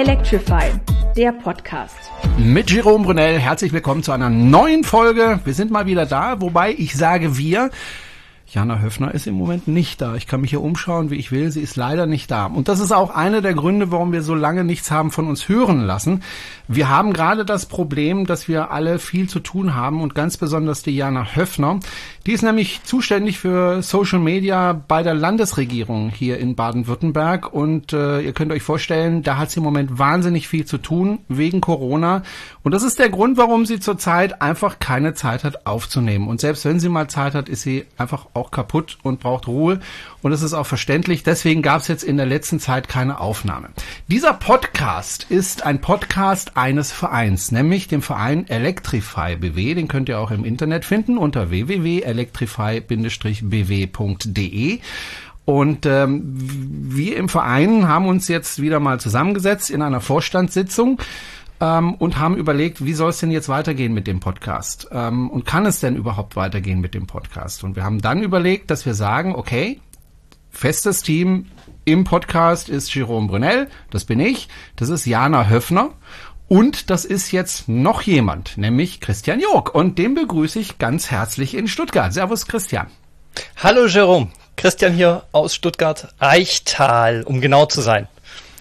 Electrify, der Podcast. Mit Jerome Brunel, herzlich willkommen zu einer neuen Folge. Wir sind mal wieder da, wobei ich sage wir, Jana Höfner ist im Moment nicht da. Ich kann mich hier umschauen, wie ich will. Sie ist leider nicht da. Und das ist auch einer der Gründe, warum wir so lange nichts haben von uns hören lassen. Wir haben gerade das Problem, dass wir alle viel zu tun haben und ganz besonders die Jana Höfner. Die ist nämlich zuständig für Social Media bei der Landesregierung hier in Baden-Württemberg. Und äh, ihr könnt euch vorstellen, da hat sie im Moment wahnsinnig viel zu tun wegen Corona. Und das ist der Grund, warum sie zurzeit einfach keine Zeit hat aufzunehmen. Und selbst wenn sie mal Zeit hat, ist sie einfach auch kaputt und braucht Ruhe. Und es ist auch verständlich. Deswegen gab es jetzt in der letzten Zeit keine Aufnahme. Dieser Podcast ist ein Podcast eines Vereins, nämlich dem Verein Electrify BW. Den könnt ihr auch im Internet finden unter www.electrify-bw.de. Und ähm, wir im Verein haben uns jetzt wieder mal zusammengesetzt in einer Vorstandssitzung ähm, und haben überlegt, wie soll es denn jetzt weitergehen mit dem Podcast? Ähm, und kann es denn überhaupt weitergehen mit dem Podcast? Und wir haben dann überlegt, dass wir sagen, okay, festes Team im Podcast ist Jerome Brunel, das bin ich, das ist Jana Höfner und das ist jetzt noch jemand, nämlich Christian Jog. Und den begrüße ich ganz herzlich in Stuttgart. Servus Christian. Hallo Jerome, Christian hier aus Stuttgart, Eichtal, um genau zu sein.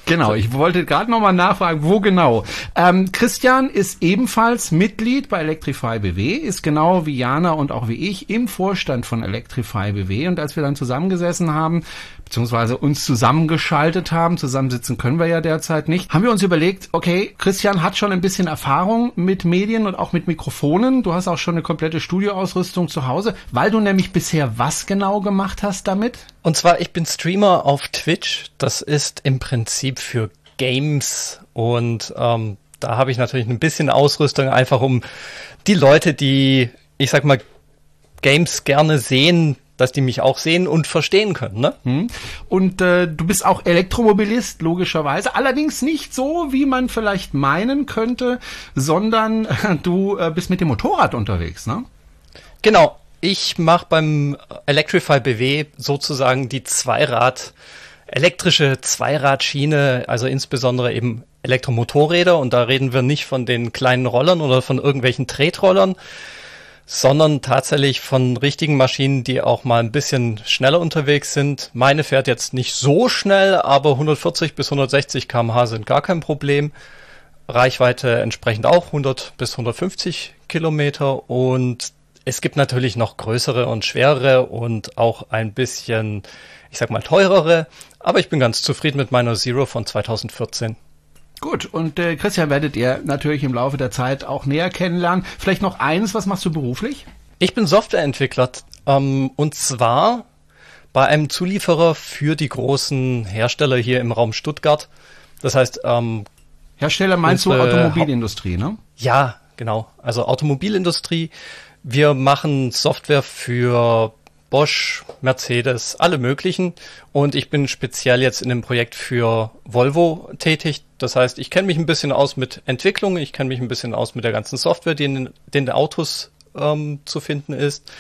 Genau, ich wollte gerade nochmal nachfragen, wo genau. Ähm, Christian ist ebenfalls Mitglied bei Electrify BW, ist genau wie Jana und auch wie ich im Vorstand von Electrify BW. Und als wir dann zusammengesessen haben, beziehungsweise uns zusammengeschaltet haben, zusammensitzen können wir ja derzeit nicht, haben wir uns überlegt, okay, Christian hat schon ein bisschen Erfahrung mit Medien und auch mit Mikrofonen. Du hast auch schon eine komplette Studioausrüstung zu Hause, weil du nämlich bisher was genau gemacht hast damit? Und zwar, ich bin Streamer auf Twitch. Das ist im Prinzip für Games und ähm, da habe ich natürlich ein bisschen Ausrüstung, einfach um die Leute, die, ich sag mal, Games gerne sehen, dass die mich auch sehen und verstehen können. Ne? Hm. Und äh, du bist auch Elektromobilist, logischerweise. Allerdings nicht so, wie man vielleicht meinen könnte, sondern äh, du äh, bist mit dem Motorrad unterwegs, ne? Genau. Ich mache beim Electrify BW sozusagen die Zweirad, elektrische Zweiradschiene, also insbesondere eben Elektromotorräder. Und da reden wir nicht von den kleinen Rollern oder von irgendwelchen Tretrollern, sondern tatsächlich von richtigen Maschinen, die auch mal ein bisschen schneller unterwegs sind. Meine fährt jetzt nicht so schnell, aber 140 bis 160 km/h sind gar kein Problem. Reichweite entsprechend auch 100 bis 150 Kilometer und es gibt natürlich noch größere und schwerere und auch ein bisschen, ich sag mal, teurere, aber ich bin ganz zufrieden mit meiner Zero von 2014. Gut, und äh, Christian werdet ihr natürlich im Laufe der Zeit auch näher kennenlernen. Vielleicht noch eins, was machst du beruflich? Ich bin Softwareentwickler ähm, und zwar bei einem Zulieferer für die großen Hersteller hier im Raum Stuttgart. Das heißt, ähm, Hersteller meinst du Automobilindustrie, ne? Ja, genau. Also Automobilindustrie. Wir machen Software für Bosch, Mercedes, alle möglichen. Und ich bin speziell jetzt in dem Projekt für Volvo tätig. Das heißt, ich kenne mich ein bisschen aus mit Entwicklung, ich kenne mich ein bisschen aus mit der ganzen Software, die in den Autos ähm, zu finden ist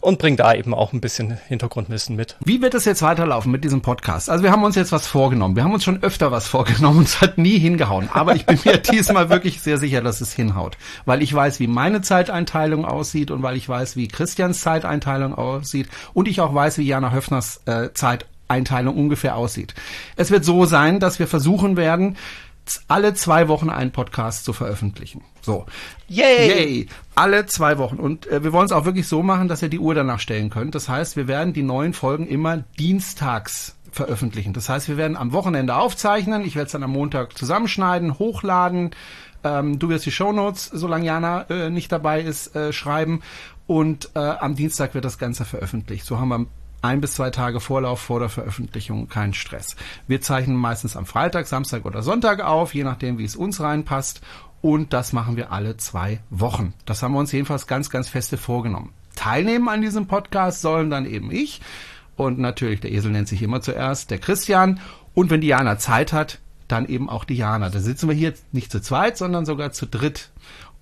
und bringe da eben auch ein bisschen Hintergrundwissen mit. Wie wird es jetzt weiterlaufen mit diesem Podcast? Also wir haben uns jetzt was vorgenommen. Wir haben uns schon öfter was vorgenommen und es hat nie hingehauen. Aber ich bin mir diesmal wirklich sehr sicher, dass es hinhaut. Weil ich weiß, wie meine Zeiteinteilung aussieht und weil ich weiß, wie Christians Zeiteinteilung aussieht und ich auch weiß, wie Jana Höfners äh, Zeiteinteilung ungefähr aussieht. Es wird so sein, dass wir versuchen werden, alle zwei Wochen einen Podcast zu veröffentlichen. So. Yay! Yay! Alle zwei Wochen. Und äh, wir wollen es auch wirklich so machen, dass ihr die Uhr danach stellen könnt. Das heißt, wir werden die neuen Folgen immer dienstags veröffentlichen. Das heißt, wir werden am Wochenende aufzeichnen. Ich werde es dann am Montag zusammenschneiden, hochladen. Ähm, du wirst die Shownotes, solange Jana äh, nicht dabei ist, äh, schreiben. Und äh, am Dienstag wird das Ganze veröffentlicht. So haben wir ein bis zwei Tage Vorlauf vor der Veröffentlichung, kein Stress. Wir zeichnen meistens am Freitag, Samstag oder Sonntag auf, je nachdem, wie es uns reinpasst. Und das machen wir alle zwei Wochen. Das haben wir uns jedenfalls ganz, ganz feste vorgenommen. Teilnehmen an diesem Podcast sollen dann eben ich und natürlich der Esel nennt sich immer zuerst, der Christian. Und wenn Diana Zeit hat, dann eben auch Diana. Da sitzen wir hier nicht zu zweit, sondern sogar zu dritt.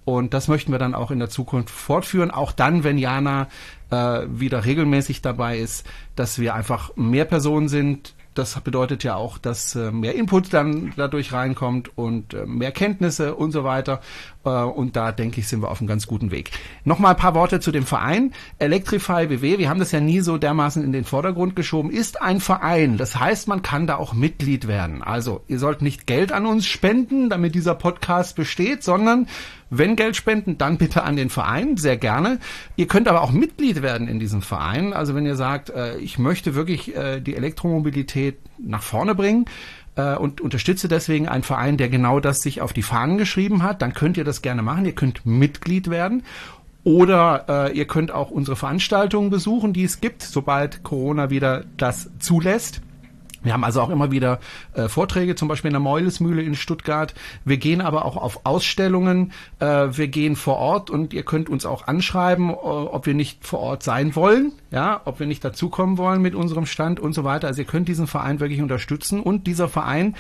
Und das möchten wir dann auch in der Zukunft fortführen, auch dann, wenn Jana äh, wieder regelmäßig dabei ist, dass wir einfach mehr Personen sind, das bedeutet ja auch, dass äh, mehr Input dann dadurch reinkommt und äh, mehr Kenntnisse und so weiter. Äh, und da denke ich, sind wir auf einem ganz guten Weg. Nochmal ein paar Worte zu dem Verein. Electrify BW, wir haben das ja nie so dermaßen in den Vordergrund geschoben, ist ein Verein. Das heißt, man kann da auch Mitglied werden. Also, ihr sollt nicht Geld an uns spenden, damit dieser Podcast besteht, sondern wenn Geld spenden, dann bitte an den Verein, sehr gerne. Ihr könnt aber auch Mitglied werden in diesem Verein. Also wenn ihr sagt, äh, ich möchte wirklich äh, die Elektromobilität nach vorne bringen, äh, und unterstütze deswegen einen Verein, der genau das sich auf die Fahnen geschrieben hat, dann könnt ihr das gerne machen. Ihr könnt Mitglied werden. Oder äh, ihr könnt auch unsere Veranstaltungen besuchen, die es gibt, sobald Corona wieder das zulässt. Wir haben also auch immer wieder äh, Vorträge, zum Beispiel in der Meulesmühle in Stuttgart. Wir gehen aber auch auf Ausstellungen. Äh, wir gehen vor Ort und ihr könnt uns auch anschreiben, äh, ob wir nicht vor Ort sein wollen, ja, ob wir nicht dazukommen wollen mit unserem Stand und so weiter. Also ihr könnt diesen Verein wirklich unterstützen und dieser Verein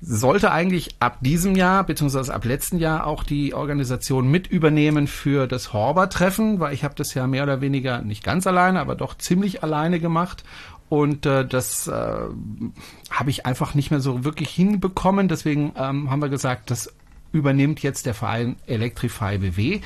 sollte eigentlich ab diesem Jahr beziehungsweise ab letzten Jahr auch die Organisation mit übernehmen für das Horber-Treffen, weil ich habe das ja mehr oder weniger nicht ganz alleine, aber doch ziemlich alleine gemacht und äh, das äh, habe ich einfach nicht mehr so wirklich hinbekommen. Deswegen ähm, haben wir gesagt, das übernimmt jetzt der Verein Electrify BW.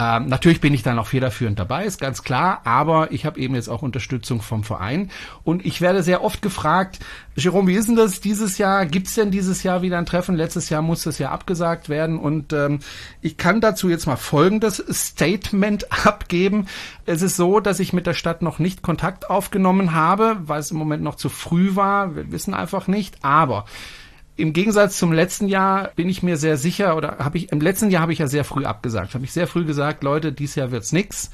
Ähm, natürlich bin ich da noch federführend dabei, ist ganz klar, aber ich habe eben jetzt auch Unterstützung vom Verein und ich werde sehr oft gefragt, Jerome, wie ist denn das dieses Jahr? Gibt es denn dieses Jahr wieder ein Treffen? Letztes Jahr musste es ja abgesagt werden und ähm, ich kann dazu jetzt mal folgendes Statement abgeben. Es ist so, dass ich mit der Stadt noch nicht Kontakt aufgenommen habe, weil es im Moment noch zu früh war. Wir wissen einfach nicht, aber im Gegensatz zum letzten Jahr bin ich mir sehr sicher oder habe ich im letzten Jahr habe ich ja sehr früh abgesagt. Habe ich sehr früh gesagt, Leute, dieses Jahr wird's nix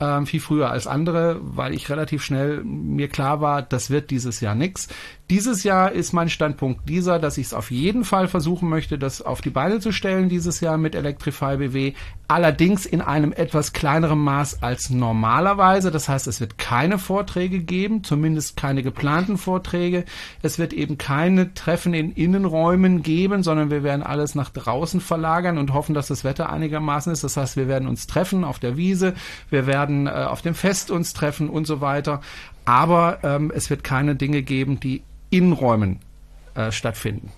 ähm, viel früher als andere, weil ich relativ schnell mir klar war, das wird dieses Jahr nix. Dieses Jahr ist mein Standpunkt dieser, dass ich es auf jeden Fall versuchen möchte, das auf die Beine zu stellen dieses Jahr mit Electrify BW. Allerdings in einem etwas kleineren Maß als normalerweise. Das heißt, es wird keine Vorträge geben, zumindest keine geplanten Vorträge. Es wird eben keine Treffen in Innenräumen geben, sondern wir werden alles nach draußen verlagern und hoffen, dass das Wetter einigermaßen ist. Das heißt, wir werden uns treffen auf der Wiese. Wir werden äh, auf dem Fest uns treffen und so weiter. Aber ähm, es wird keine Dinge geben, die Innenräumen äh, stattfinden.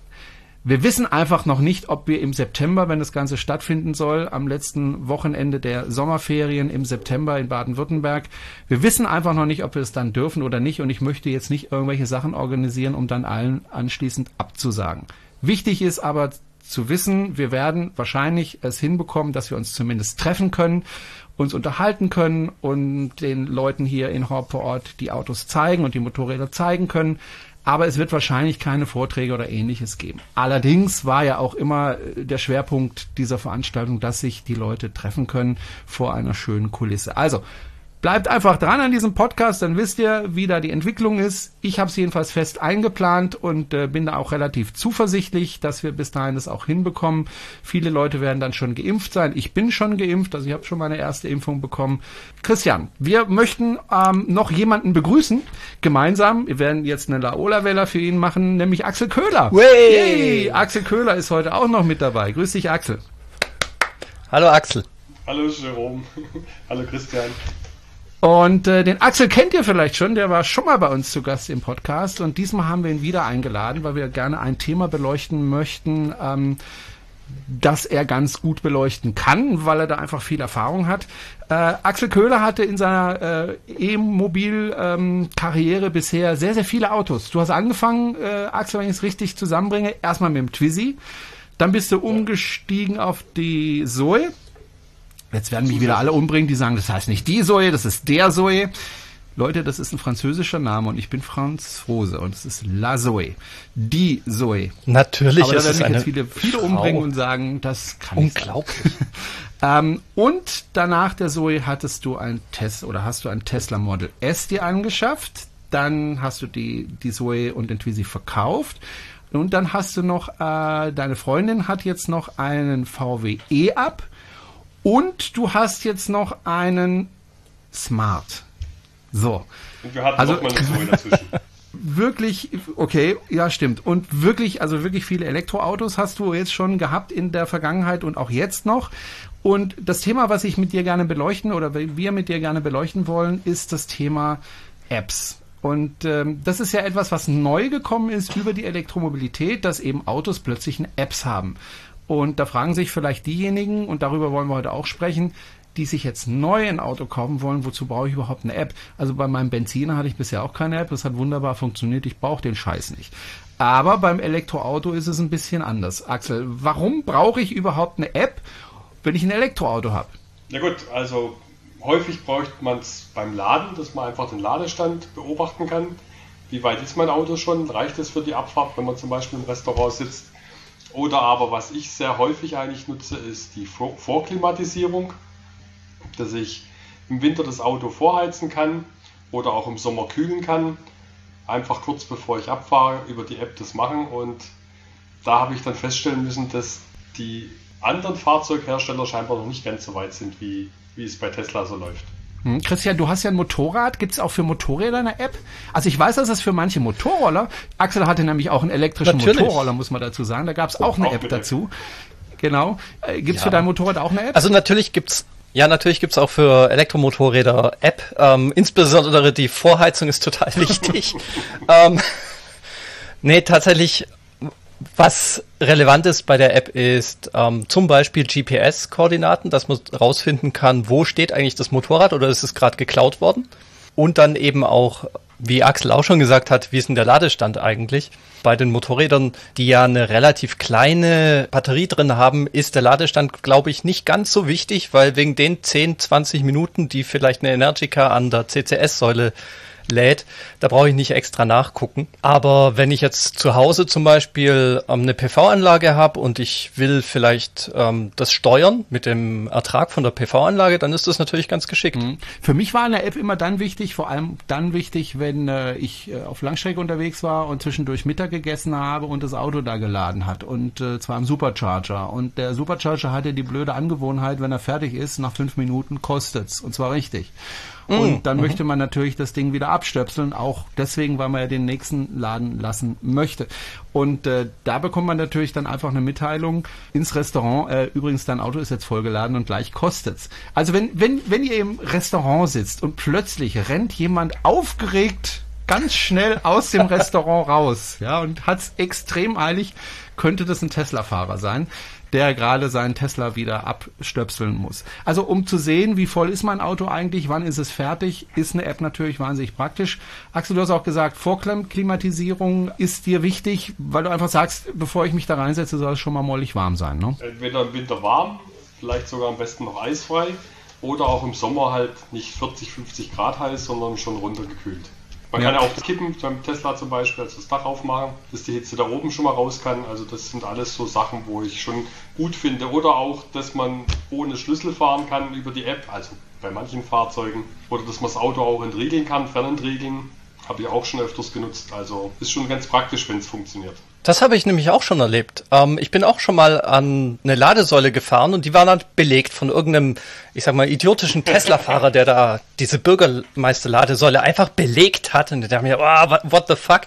Wir wissen einfach noch nicht, ob wir im September, wenn das Ganze stattfinden soll, am letzten Wochenende der Sommerferien im September in Baden-Württemberg, wir wissen einfach noch nicht, ob wir es dann dürfen oder nicht. Und ich möchte jetzt nicht irgendwelche Sachen organisieren, um dann allen anschließend abzusagen. Wichtig ist aber zu wissen, wir werden wahrscheinlich es hinbekommen, dass wir uns zumindest treffen können, uns unterhalten können und den Leuten hier in Horb vor Ort die Autos zeigen und die Motorräder zeigen können aber es wird wahrscheinlich keine Vorträge oder ähnliches geben. Allerdings war ja auch immer äh, der Schwerpunkt dieser Veranstaltung, dass sich die Leute treffen können vor einer schönen Kulisse. Also Bleibt einfach dran an diesem Podcast, dann wisst ihr, wie da die Entwicklung ist. Ich habe es jedenfalls fest eingeplant und äh, bin da auch relativ zuversichtlich, dass wir bis dahin das auch hinbekommen. Viele Leute werden dann schon geimpft sein. Ich bin schon geimpft, also ich habe schon meine erste Impfung bekommen. Christian, wir möchten ähm, noch jemanden begrüßen, gemeinsam. Wir werden jetzt eine Laola-Welle für ihn machen, nämlich Axel Köhler. Hey, Axel Köhler ist heute auch noch mit dabei. Grüß dich, Axel. Hallo, Axel. Hallo Jerome. Hallo Christian. Und äh, den Axel kennt ihr vielleicht schon, der war schon mal bei uns zu Gast im Podcast und diesmal haben wir ihn wieder eingeladen, weil wir gerne ein Thema beleuchten möchten, ähm, das er ganz gut beleuchten kann, weil er da einfach viel Erfahrung hat. Äh, Axel Köhler hatte in seiner äh, E-Mobil-Karriere ähm, bisher sehr, sehr viele Autos. Du hast angefangen, äh, Axel, wenn ich es richtig zusammenbringe, erstmal mit dem Twizy, dann bist du umgestiegen auf die Zoe Jetzt werden mich wieder alle umbringen, die sagen, das heißt nicht die Zoe, das ist der Zoe. Leute, das ist ein französischer Name und ich bin Franzose und es ist La Zoe. Die Zoe. Natürlich Aber da werden eine jetzt viele, viele Frau. umbringen und sagen, das kann nicht sein. Unglaublich. Ähm, und danach der Zoe hattest du ein Test oder hast du ein Tesla Model S dir angeschafft. Dann hast du die, die Zoe und den Twizy verkauft. Und dann hast du noch, äh, deine Freundin hat jetzt noch einen VW E-Up und du hast jetzt noch einen Smart. So. Und wir hatten Also- mal eine Zoe dazwischen. Wirklich, okay, ja, stimmt. Und wirklich, also wirklich viele Elektroautos hast du jetzt schon gehabt in der Vergangenheit und auch jetzt noch. Und das Thema, was ich mit dir gerne beleuchten oder wir mit dir gerne beleuchten wollen, ist das Thema Apps. Und ähm, das ist ja etwas, was neu gekommen ist über die Elektromobilität, dass eben Autos plötzlich eine Apps haben. Und da fragen sich vielleicht diejenigen, und darüber wollen wir heute auch sprechen, die sich jetzt neu ein Auto kaufen wollen, wozu brauche ich überhaupt eine App? Also bei meinem Benziner hatte ich bisher auch keine App, das hat wunderbar funktioniert, ich brauche den Scheiß nicht. Aber beim Elektroauto ist es ein bisschen anders. Axel, warum brauche ich überhaupt eine App, wenn ich ein Elektroauto habe? Na gut, also häufig braucht man es beim Laden, dass man einfach den Ladestand beobachten kann. Wie weit ist mein Auto schon? Reicht es für die Abfahrt, wenn man zum Beispiel im Restaurant sitzt? Oder aber was ich sehr häufig eigentlich nutze, ist die Vorklimatisierung, dass ich im Winter das Auto vorheizen kann oder auch im Sommer kühlen kann. Einfach kurz bevor ich abfahre, über die App das machen und da habe ich dann feststellen müssen, dass die anderen Fahrzeughersteller scheinbar noch nicht ganz so weit sind, wie, wie es bei Tesla so läuft. Hm, Christian, du hast ja ein Motorrad. Gibt es auch für Motorräder eine App? Also ich weiß, dass es für manche Motorroller, Axel hatte nämlich auch einen elektrischen Natürlich. Motorroller, muss man dazu sagen. Da gab es auch eine App dazu. Genau. Äh, Gibt es Ja. für dein Motorrad auch eine App? Also natürlich gibt's ja, natürlich gibt's auch für Elektromotorräder App. Ähm, insbesondere die Vorheizung ist total wichtig. ähm, nee, tatsächlich, was relevant ist bei der App ist ähm, zum Beispiel GPS-Koordinaten, dass man rausfinden kann, wo steht eigentlich das Motorrad oder ist es gerade geklaut worden. Und dann eben auch, wie Axel auch schon gesagt hat, wie ist denn der Ladestand eigentlich? Bei den Motorrädern, die ja eine relativ kleine Batterie drin haben, ist der Ladestand, glaube ich, nicht ganz so wichtig, weil wegen den 10, 20 Minuten, die vielleicht eine Energica an der CCS-Säule lädt, da brauche ich nicht extra nachgucken. Aber wenn ich jetzt zu Hause zum Beispiel ähm, eine PV-Anlage habe und ich will vielleicht ähm, das steuern mit dem Ertrag von der PV-Anlage, dann ist das natürlich ganz geschickt. Für mich war eine App immer dann wichtig, vor allem dann wichtig, wenn äh, ich äh, auf Langstrecke unterwegs war und zwischendurch Mittag gegessen habe und das Auto da geladen hat. Und äh, zwar im Supercharger. Und der Supercharger hatte die blöde Angewohnheit, wenn er fertig ist, nach fünf Minuten kostet's. Und zwar richtig. Und dann möchte man natürlich das Ding wieder abstöpseln, auch deswegen, weil man ja den nächsten laden lassen möchte. Und äh, da bekommt man natürlich dann einfach eine Mitteilung ins Restaurant, äh, übrigens, dein Auto ist jetzt vollgeladen und gleich kostet's. Also wenn, wenn, wenn ihr im Restaurant sitzt und plötzlich rennt jemand aufgeregt ganz schnell aus dem Restaurant raus, ja, und hat's extrem eilig, könnte das ein Tesla-Fahrer sein, der gerade seinen Tesla wieder abstöpseln muss. Also um zu sehen, wie voll ist mein Auto eigentlich, wann ist es fertig, ist eine App natürlich wahnsinnig praktisch. Axel, du hast auch gesagt, Vorklimatisierung ist dir wichtig, weil du einfach sagst, bevor ich mich da reinsetze, soll es schon mal mollig warm sein, ne? Entweder im Winter warm, vielleicht sogar am besten noch eisfrei oder auch im Sommer halt nicht 40, 50 Grad heiß, sondern schon runtergekühlt. Man Ja. kann ja auch das Kippen beim Tesla zum Beispiel, also das Dach aufmachen, dass die Hitze da oben schon mal raus kann. Also das sind alles so Sachen, wo ich schon gut finde. Oder auch, dass man ohne Schlüssel fahren kann über die App, also bei manchen Fahrzeugen. Oder dass man das Auto auch entriegeln kann, fernentriegeln. Habe ich auch schon öfters genutzt. Also ist schon ganz praktisch, wenn es funktioniert. Das habe ich nämlich auch schon erlebt. Ähm, ich bin auch schon mal an eine Ladesäule gefahren und die war dann belegt von irgendeinem, ich sag mal, idiotischen Tesla-Fahrer, der da diese Bürgermeister-Ladesäule einfach belegt hat. Und der mir, oh, what the fuck?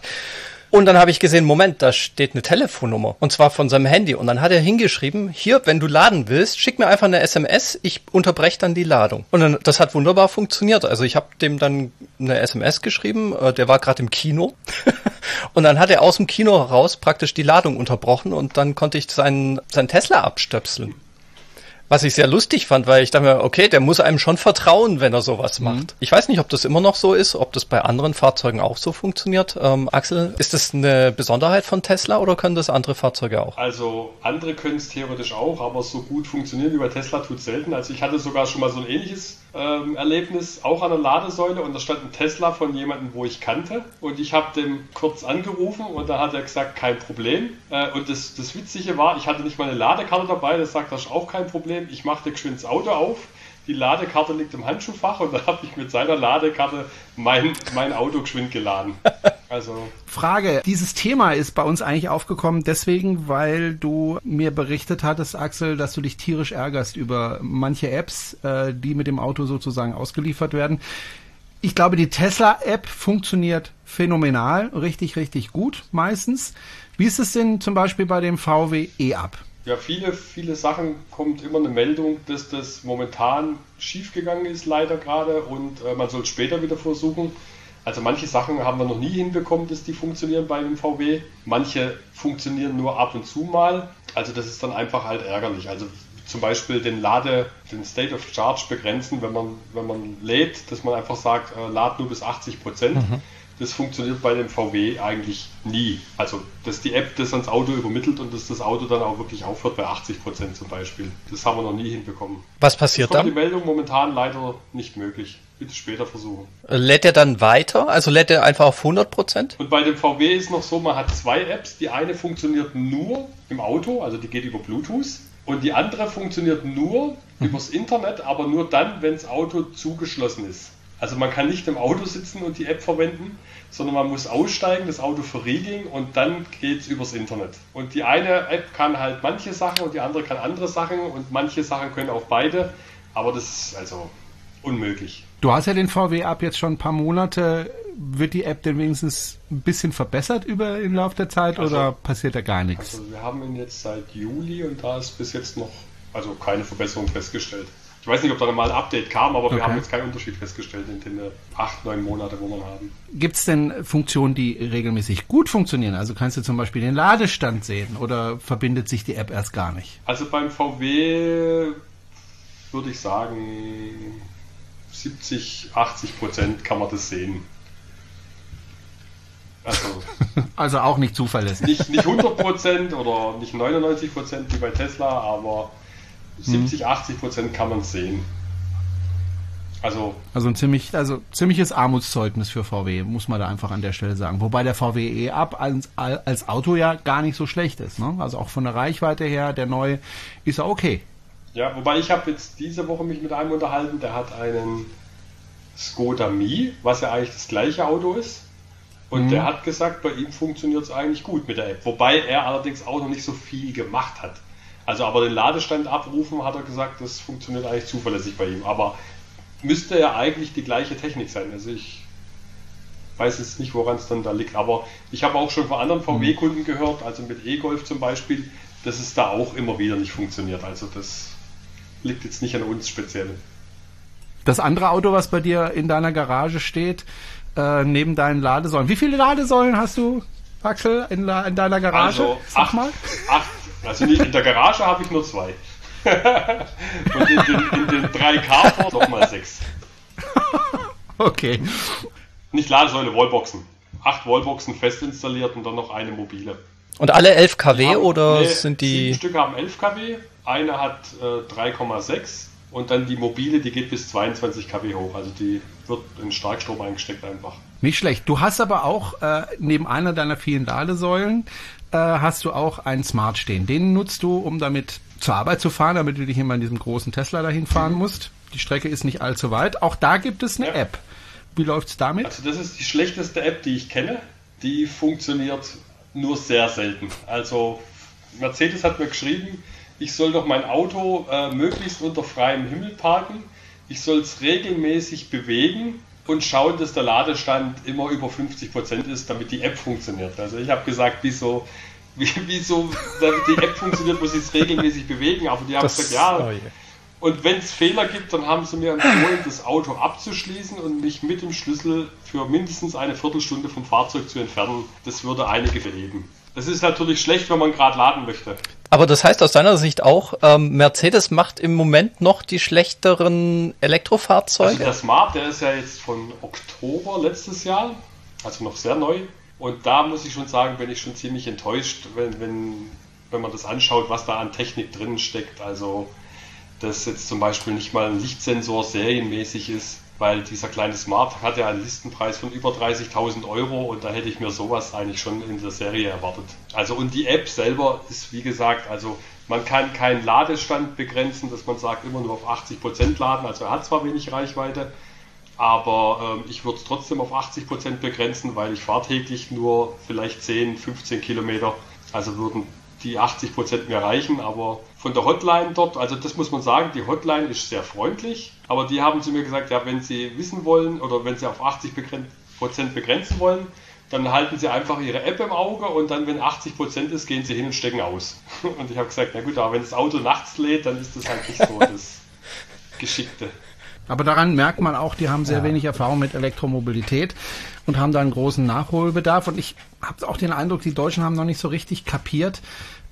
Und dann habe ich gesehen, Moment, da steht eine Telefonnummer. Und zwar von seinem Handy. Und dann hat er hingeschrieben, hier, wenn du laden willst, schick mir einfach eine SMS, ich unterbreche dann die Ladung. Und dann, das hat wunderbar funktioniert. Also ich habe dem dann eine SMS geschrieben, äh, der war gerade im Kino. und dann hat er aus dem Kino heraus praktisch die Ladung unterbrochen und dann konnte ich seinen, seinen Tesla abstöpseln. Was ich sehr lustig fand, weil ich dachte mir, okay, der muss einem schon vertrauen, wenn er sowas macht. Ich weiß nicht, ob das immer noch so ist, ob das bei anderen Fahrzeugen auch so funktioniert. Ähm, Axel, ist das eine Besonderheit von Tesla oder können das andere Fahrzeuge auch? Also andere können es theoretisch auch, aber so gut funktionieren wie bei Tesla tut selten. Also ich hatte sogar schon mal so ein ähnliches ähm, Erlebnis, auch an der Ladesäule und da stand ein Tesla von jemandem, wo ich kannte und ich habe dem kurz angerufen und da hat er gesagt, kein Problem. Äh, und das, das Witzige war, ich hatte nicht mal eine Ladekarte dabei, das sagt, das ist auch kein Problem. Ich machte geschwind das Auto auf, die Ladekarte liegt im Handschuhfach und da habe ich mit seiner Ladekarte mein, mein Auto geschwind geladen. Also Frage, dieses Thema ist bei uns eigentlich aufgekommen deswegen, weil du mir berichtet hattest, Axel, dass du dich tierisch ärgerst über manche Apps, äh, die mit dem Auto sozusagen ausgeliefert werden. Ich glaube, die Tesla-App funktioniert phänomenal, richtig, richtig gut meistens. Wie ist es denn zum Beispiel bei dem VW E-Up? Ja, viele, viele Sachen kommt immer eine Meldung, dass das momentan schiefgegangen ist, leider gerade, und äh, man soll es später wieder versuchen. Also manche Sachen haben wir noch nie hinbekommen, dass die funktionieren bei einem VW. Manche funktionieren nur ab und zu mal. Also das ist dann einfach halt ärgerlich. Also zum Beispiel den Lade, den State of Charge begrenzen, wenn man, wenn man lädt, dass man einfach sagt, äh, lad nur bis 80 Prozent. Mhm. Das funktioniert bei dem VW eigentlich nie. Also, dass die App das ans Auto übermittelt und dass das Auto dann auch wirklich aufhört bei 80 Prozent zum Beispiel. Das haben wir noch nie hinbekommen. Was passiert dann? Die Meldung momentan leider nicht möglich. Bitte später versuchen. Lädt er dann weiter? Also lädt er einfach auf 100 Prozent? Und bei dem VW ist noch so, man hat zwei Apps. Die eine funktioniert nur im Auto, also die geht über Bluetooth. Und die andere funktioniert nur mhm. übers Internet, aber nur dann, wenn das Auto zugeschlossen ist. Also man kann nicht im Auto sitzen und die App verwenden, sondern man muss aussteigen, das Auto verriegeln und dann geht es übers Internet. Und die eine App kann halt manche Sachen und die andere kann andere Sachen und manche Sachen können auch beide, aber das ist also unmöglich. Du hast ja den VW ab jetzt schon ein paar Monate. Wird die App denn wenigstens ein bisschen verbessert über im Laufe der Zeit also, oder passiert da gar nichts? Also wir haben ihn jetzt seit Juli und da ist bis jetzt noch also keine Verbesserung festgestellt. Ich weiß nicht, ob da mal ein Update kam, aber okay. wir haben jetzt keinen Unterschied festgestellt in den acht, neun Monate, wo wir haben. Gibt es denn Funktionen, die regelmäßig gut funktionieren? Also kannst du zum Beispiel den Ladestand sehen oder verbindet sich die App erst gar nicht? Also beim VW würde ich sagen, 70, 80 Prozent kann man das sehen. Also, also auch nicht zuverlässig. Nicht, nicht 100 Prozent oder nicht 99 Prozent wie bei Tesla, aber 70, 80 mhm. Prozent kann man sehen. Also, also ein ziemlich, also ziemliches Armutszeugnis für VW, muss man da einfach an der Stelle sagen. Wobei der VW E-Up als, als Auto ja gar nicht so schlecht ist. Ne? Also auch von der Reichweite her, der neue ist ja okay. Ja, wobei ich habe jetzt diese Woche mich mit einem unterhalten, der hat einen Skoda Mi, was ja eigentlich das gleiche Auto ist. Und mhm. der hat gesagt, bei ihm funktioniert es eigentlich gut mit der App. Wobei er allerdings auch noch nicht so viel gemacht hat. Also aber den Ladestand abrufen, hat er gesagt, das funktioniert eigentlich zuverlässig bei ihm. Aber müsste ja eigentlich die gleiche Technik sein. Also ich weiß jetzt nicht, woran es dann da liegt. Aber ich habe auch schon von anderen VW-Kunden gehört, also mit E-Golf zum Beispiel, dass es da auch immer wieder nicht funktioniert. Also das liegt jetzt nicht an uns speziell. Das andere Auto, was bei dir in deiner Garage steht, äh, neben deinen Ladesäulen. Wie viele Ladesäulen hast du, Axel, in, in deiner Garage? Also Sag acht, mal. Acht also in der Garage habe ich nur zwei. Und in den, in den drei Carport nochmal sechs. Okay. Nicht Ladesäule, Wallboxen. Acht Wallboxen fest installiert und dann noch eine mobile. Und alle 11 kW haben, oder nee, sind die. Sieben Stück haben 11 kW, eine hat äh, 3,6 und dann die mobile, die geht bis 22 kW hoch. Also die wird in Starkstrom eingesteckt einfach. Nicht schlecht. Du hast aber auch äh, neben einer deiner vielen Ladesäulen äh, hast du auch einen Smart stehen. Den nutzt du, um damit zur Arbeit zu fahren, damit du dich immer in diesem großen Tesla dahin fahren musst. Die Strecke ist nicht allzu weit. Auch da gibt es eine ja. App. Wie läuft's damit? Also das ist die schlechteste App, die ich kenne. Die funktioniert nur sehr selten. Also Mercedes hat mir geschrieben, ich soll doch mein Auto äh, möglichst unter freiem Himmel parken. Ich soll es regelmäßig bewegen und schauen, dass der Ladestand immer über 50 Prozent ist, damit die App funktioniert. Also ich habe gesagt, wieso, wieso, damit die App funktioniert, muss ich es regelmäßig bewegen, aber die haben das, gesagt, ja. Oh und wenn es Fehler gibt, dann haben sie mir empfohlen, das Auto abzuschließen und mich mit dem Schlüssel für mindestens eine Viertelstunde vom Fahrzeug zu entfernen. Das würde einige beheben. Das ist natürlich schlecht, wenn man gerade laden möchte. Aber das heißt aus deiner Sicht auch, ähm, Mercedes macht im Moment noch die schlechteren Elektrofahrzeuge? Also der Smart, der ist ja jetzt von Oktober letztes Jahr, also noch sehr neu. Und da muss ich schon sagen, bin ich schon ziemlich enttäuscht, wenn, wenn, wenn man das anschaut, was da an Technik drin steckt. Also, dass jetzt zum Beispiel nicht mal ein Lichtsensor serienmäßig ist weil dieser kleine Smart hat ja einen Listenpreis von über 30.000 Euro und da hätte ich mir sowas eigentlich schon in der Serie erwartet. Also und die App selber ist wie gesagt, also man kann keinen Ladestand begrenzen, dass man sagt immer nur auf 80% laden, also er hat zwar wenig Reichweite, aber ähm, ich würde es trotzdem auf 80% begrenzen, weil ich fahre täglich nur vielleicht 10, 15 Kilometer, also würden die 80 Prozent mir reichen, aber von der Hotline dort, also das muss man sagen, die Hotline ist sehr freundlich, aber die haben zu mir gesagt, ja, wenn Sie wissen wollen oder wenn Sie auf 80 Prozent begrenzen wollen, dann halten Sie einfach Ihre App im Auge und dann, wenn 80 Prozent ist, gehen Sie hin und stecken aus. Und ich habe gesagt, na gut, aber wenn das Auto nachts lädt, dann ist das halt nicht so das Geschickte. Aber daran merkt man auch, die haben sehr Ja. wenig Erfahrung mit Elektromobilität und haben da einen großen Nachholbedarf. Und ich habe auch den Eindruck, die Deutschen haben noch nicht so richtig kapiert,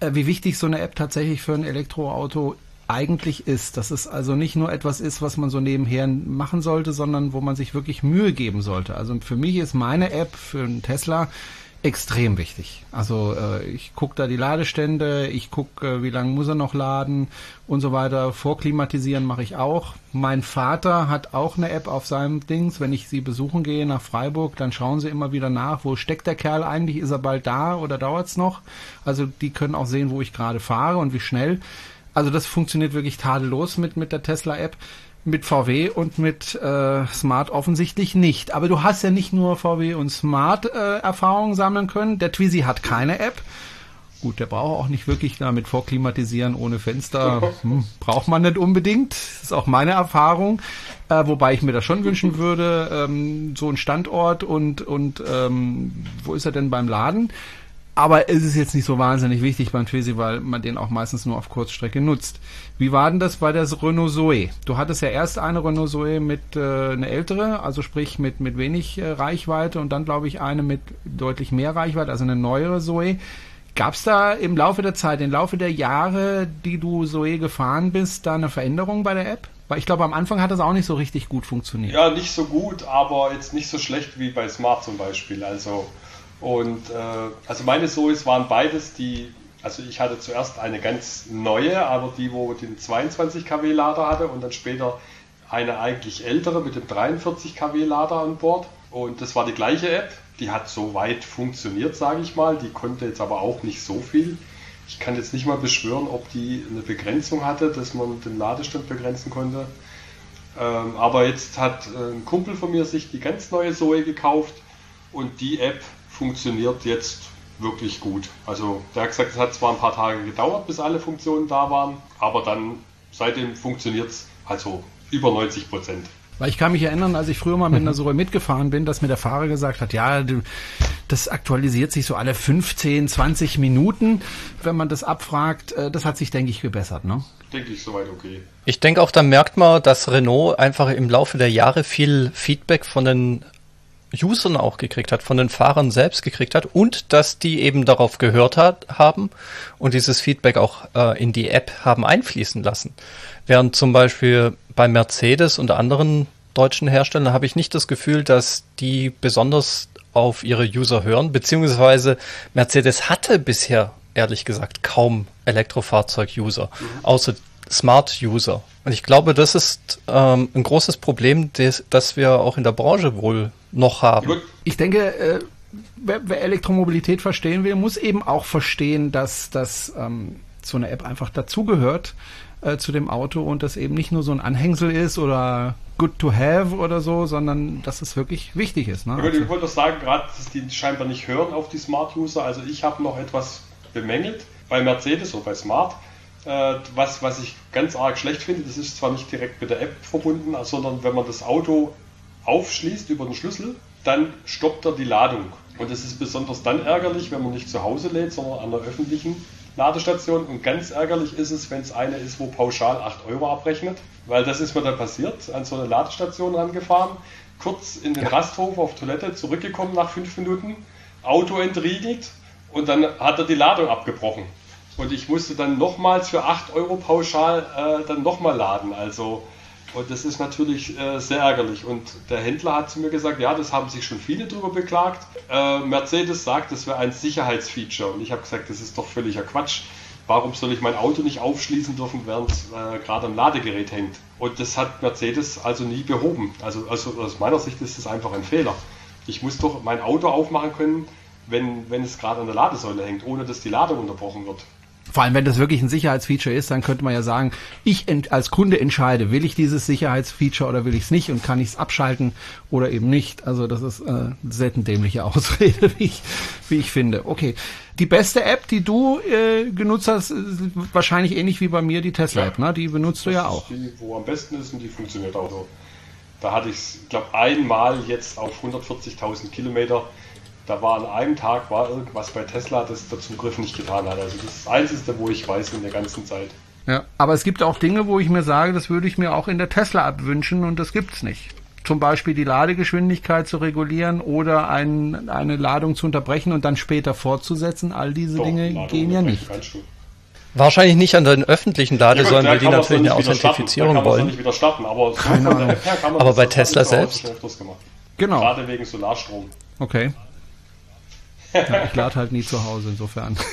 äh, wie wichtig so eine App tatsächlich für ein Elektroauto eigentlich ist. Dass es also nicht nur etwas ist, was man so nebenher machen sollte, sondern wo man sich wirklich Mühe geben sollte. Also für mich ist meine App für einen Tesla extrem wichtig. Also äh, ich gucke da die Ladestände, ich gucke, äh, wie lange muss er noch laden und so weiter. Vorklimatisieren mache ich auch. Mein Vater hat auch eine App auf seinem Dings. Wenn ich sie besuchen gehe nach Freiburg, dann schauen sie immer wieder nach, wo steckt der Kerl eigentlich? Ist er bald da oder dauert's noch? Also die können auch sehen, wo ich gerade fahre und wie schnell. Also das funktioniert wirklich tadellos mit, mit der Tesla-App. Mit VW und mit äh, Smart offensichtlich nicht. Aber du hast ja nicht nur VW und Smart äh, Erfahrungen sammeln können. Der Twizy hat keine App. Gut, der braucht auch nicht wirklich damit vorklimatisieren ohne Fenster. Hm, braucht man nicht unbedingt. Das ist auch meine Erfahrung. Äh, wobei ich mir das schon wünschen würde, ähm, so ein Standort und, und ähm, wo ist er denn beim Laden? Aber es ist jetzt nicht so wahnsinnig wichtig beim Twizy, weil man den auch meistens nur auf Kurzstrecke nutzt. Wie war denn das bei der Renault Zoe? Du hattest ja erst eine Renault Zoe mit äh, eine ältere, also sprich mit mit wenig äh, Reichweite und dann glaube ich eine mit deutlich mehr Reichweite, also eine neuere Zoe. Gab es da im Laufe der Zeit, im Laufe der Jahre, die du Zoe gefahren bist, da eine Veränderung bei der App? Weil ich glaube, am Anfang hat das auch nicht so richtig gut funktioniert. Ja, nicht so gut, aber jetzt nicht so schlecht wie bei Smart zum Beispiel. Also und äh, also meine Zoes waren beides die, also ich hatte zuerst eine ganz neue, aber die, wo den 22 kW Lader hatte und dann später eine eigentlich ältere mit dem 43 kW Lader an Bord. Und das war die gleiche App. Die hat soweit funktioniert, sage ich mal. Die konnte jetzt aber auch nicht so viel. Ich kann jetzt nicht mal beschwören, ob die eine Begrenzung hatte, dass man den Ladestand begrenzen konnte. Ähm, aber jetzt hat äh, ein Kumpel von mir sich die ganz neue Zoe gekauft und die App funktioniert jetzt wirklich gut. Also der hat gesagt, es hat zwar ein paar Tage gedauert, bis alle Funktionen da waren, aber dann seitdem funktioniert es also über 90 Prozent. Weil ich kann mich erinnern, als ich früher mal mit einer Zoe mitgefahren bin, dass mir der Fahrer gesagt hat, ja, das aktualisiert sich so alle 15, 20 Minuten, wenn man das abfragt. Äh, Das hat sich, denke ich, gebessert, ne? Denke ich soweit okay. Ich denke auch, da merkt man, dass Renault einfach im Laufe der Jahre viel Feedback von den Usern auch gekriegt hat, von den Fahrern selbst gekriegt hat und dass die eben darauf gehört hat, haben und dieses Feedback auch äh, in die App haben einfließen lassen. Während zum Beispiel bei Mercedes und anderen deutschen Herstellern habe ich nicht das Gefühl, dass die besonders auf ihre User hören, beziehungsweise Mercedes hatte bisher ehrlich gesagt kaum Elektrofahrzeug-User, außer Smart-User. Und ich glaube, das ist ähm, ein großes Problem, des, das wir auch in der Branche wohl noch haben. Gut, Ich denke, äh, wer, wer Elektromobilität verstehen will, muss eben auch verstehen, dass, dass ähm, so eine App einfach dazugehört äh, zu dem Auto und das eben nicht nur so ein Anhängsel ist oder good to have oder so, sondern dass es wirklich wichtig ist. Ne? Ich wollte- ich wollte doch sagen, gerade, dass die scheinbar nicht hören auf die Smart-User. Also ich habe noch etwas bemängelt bei Mercedes oder bei Smart. Äh, was, was ich ganz arg schlecht finde, das ist zwar nicht direkt mit der App verbunden, sondern wenn man das Auto aufschließt über den Schlüssel, dann stoppt er die Ladung. Und das ist besonders dann ärgerlich, wenn man nicht zu Hause lädt, sondern an der öffentlichen Ladestation. Und ganz ärgerlich ist es, wenn es eine ist, wo pauschal 8 Euro abrechnet. Weil das ist mir dann passiert, an so eine Ladestation rangefahren, kurz in den Rasthof auf Toilette, zurückgekommen nach fünf Minuten, Auto entriegelt und dann hat er die Ladung abgebrochen. Und ich musste dann nochmals für 8 Euro pauschal äh, dann nochmal laden. Also, und das ist natürlich äh, sehr ärgerlich. Und der Händler hat zu mir gesagt, ja, das haben sich schon viele drüber beklagt. Äh, Mercedes sagt, das wäre ein Sicherheitsfeature. Und ich habe gesagt, das ist doch völliger Quatsch. Warum soll ich mein Auto nicht aufschließen dürfen, während es äh, gerade am Ladegerät hängt? Und das hat Mercedes also nie behoben. Also, also aus meiner Sicht ist das einfach ein Fehler. Ich muss doch mein Auto aufmachen können, wenn, wenn es gerade an der Ladesäule hängt, ohne dass die Ladung unterbrochen wird. Vor allem, wenn das wirklich ein Sicherheitsfeature ist, dann könnte man ja sagen, ich ent als Kunde entscheide, will ich dieses Sicherheitsfeature oder will ich es nicht und kann ich es abschalten oder eben nicht. Also das ist äh, eine selten dämliche Ausrede, wie ich, wie ich finde. Okay, die beste App, die du äh, genutzt hast, ist wahrscheinlich ähnlich wie bei mir die Tesla-App, ne? Die benutzt du ja Das auch. die, wo am besten ist und die funktioniert auch so. Da hatte ich es, glaube einmal jetzt auf 140.000 Kilometer. Da war an einem Tag war irgendwas bei Tesla, das der Zugriff nicht getan hat. Also das ist das Einzige, wo ich weiß in der ganzen Zeit. Ja, aber es gibt auch Dinge, wo ich mir sage, das würde ich mir auch in der Tesla abwünschen und das gibt's nicht. Zum Beispiel die Ladegeschwindigkeit zu regulieren oder ein, eine Ladung zu unterbrechen und dann später fortzusetzen. All diese Doch, Dinge Ladung gehen ja nicht. Wahrscheinlich nicht an den öffentlichen Ladesäulen, Ja, weil die natürlich eine starten. Authentifizierung noch wollen. nicht wieder starten, aber so Aber bei Tesla selbst? Genau. Gerade wegen Solarstrom. Okay. Ja, ich lade halt nie zu Hause, insofern.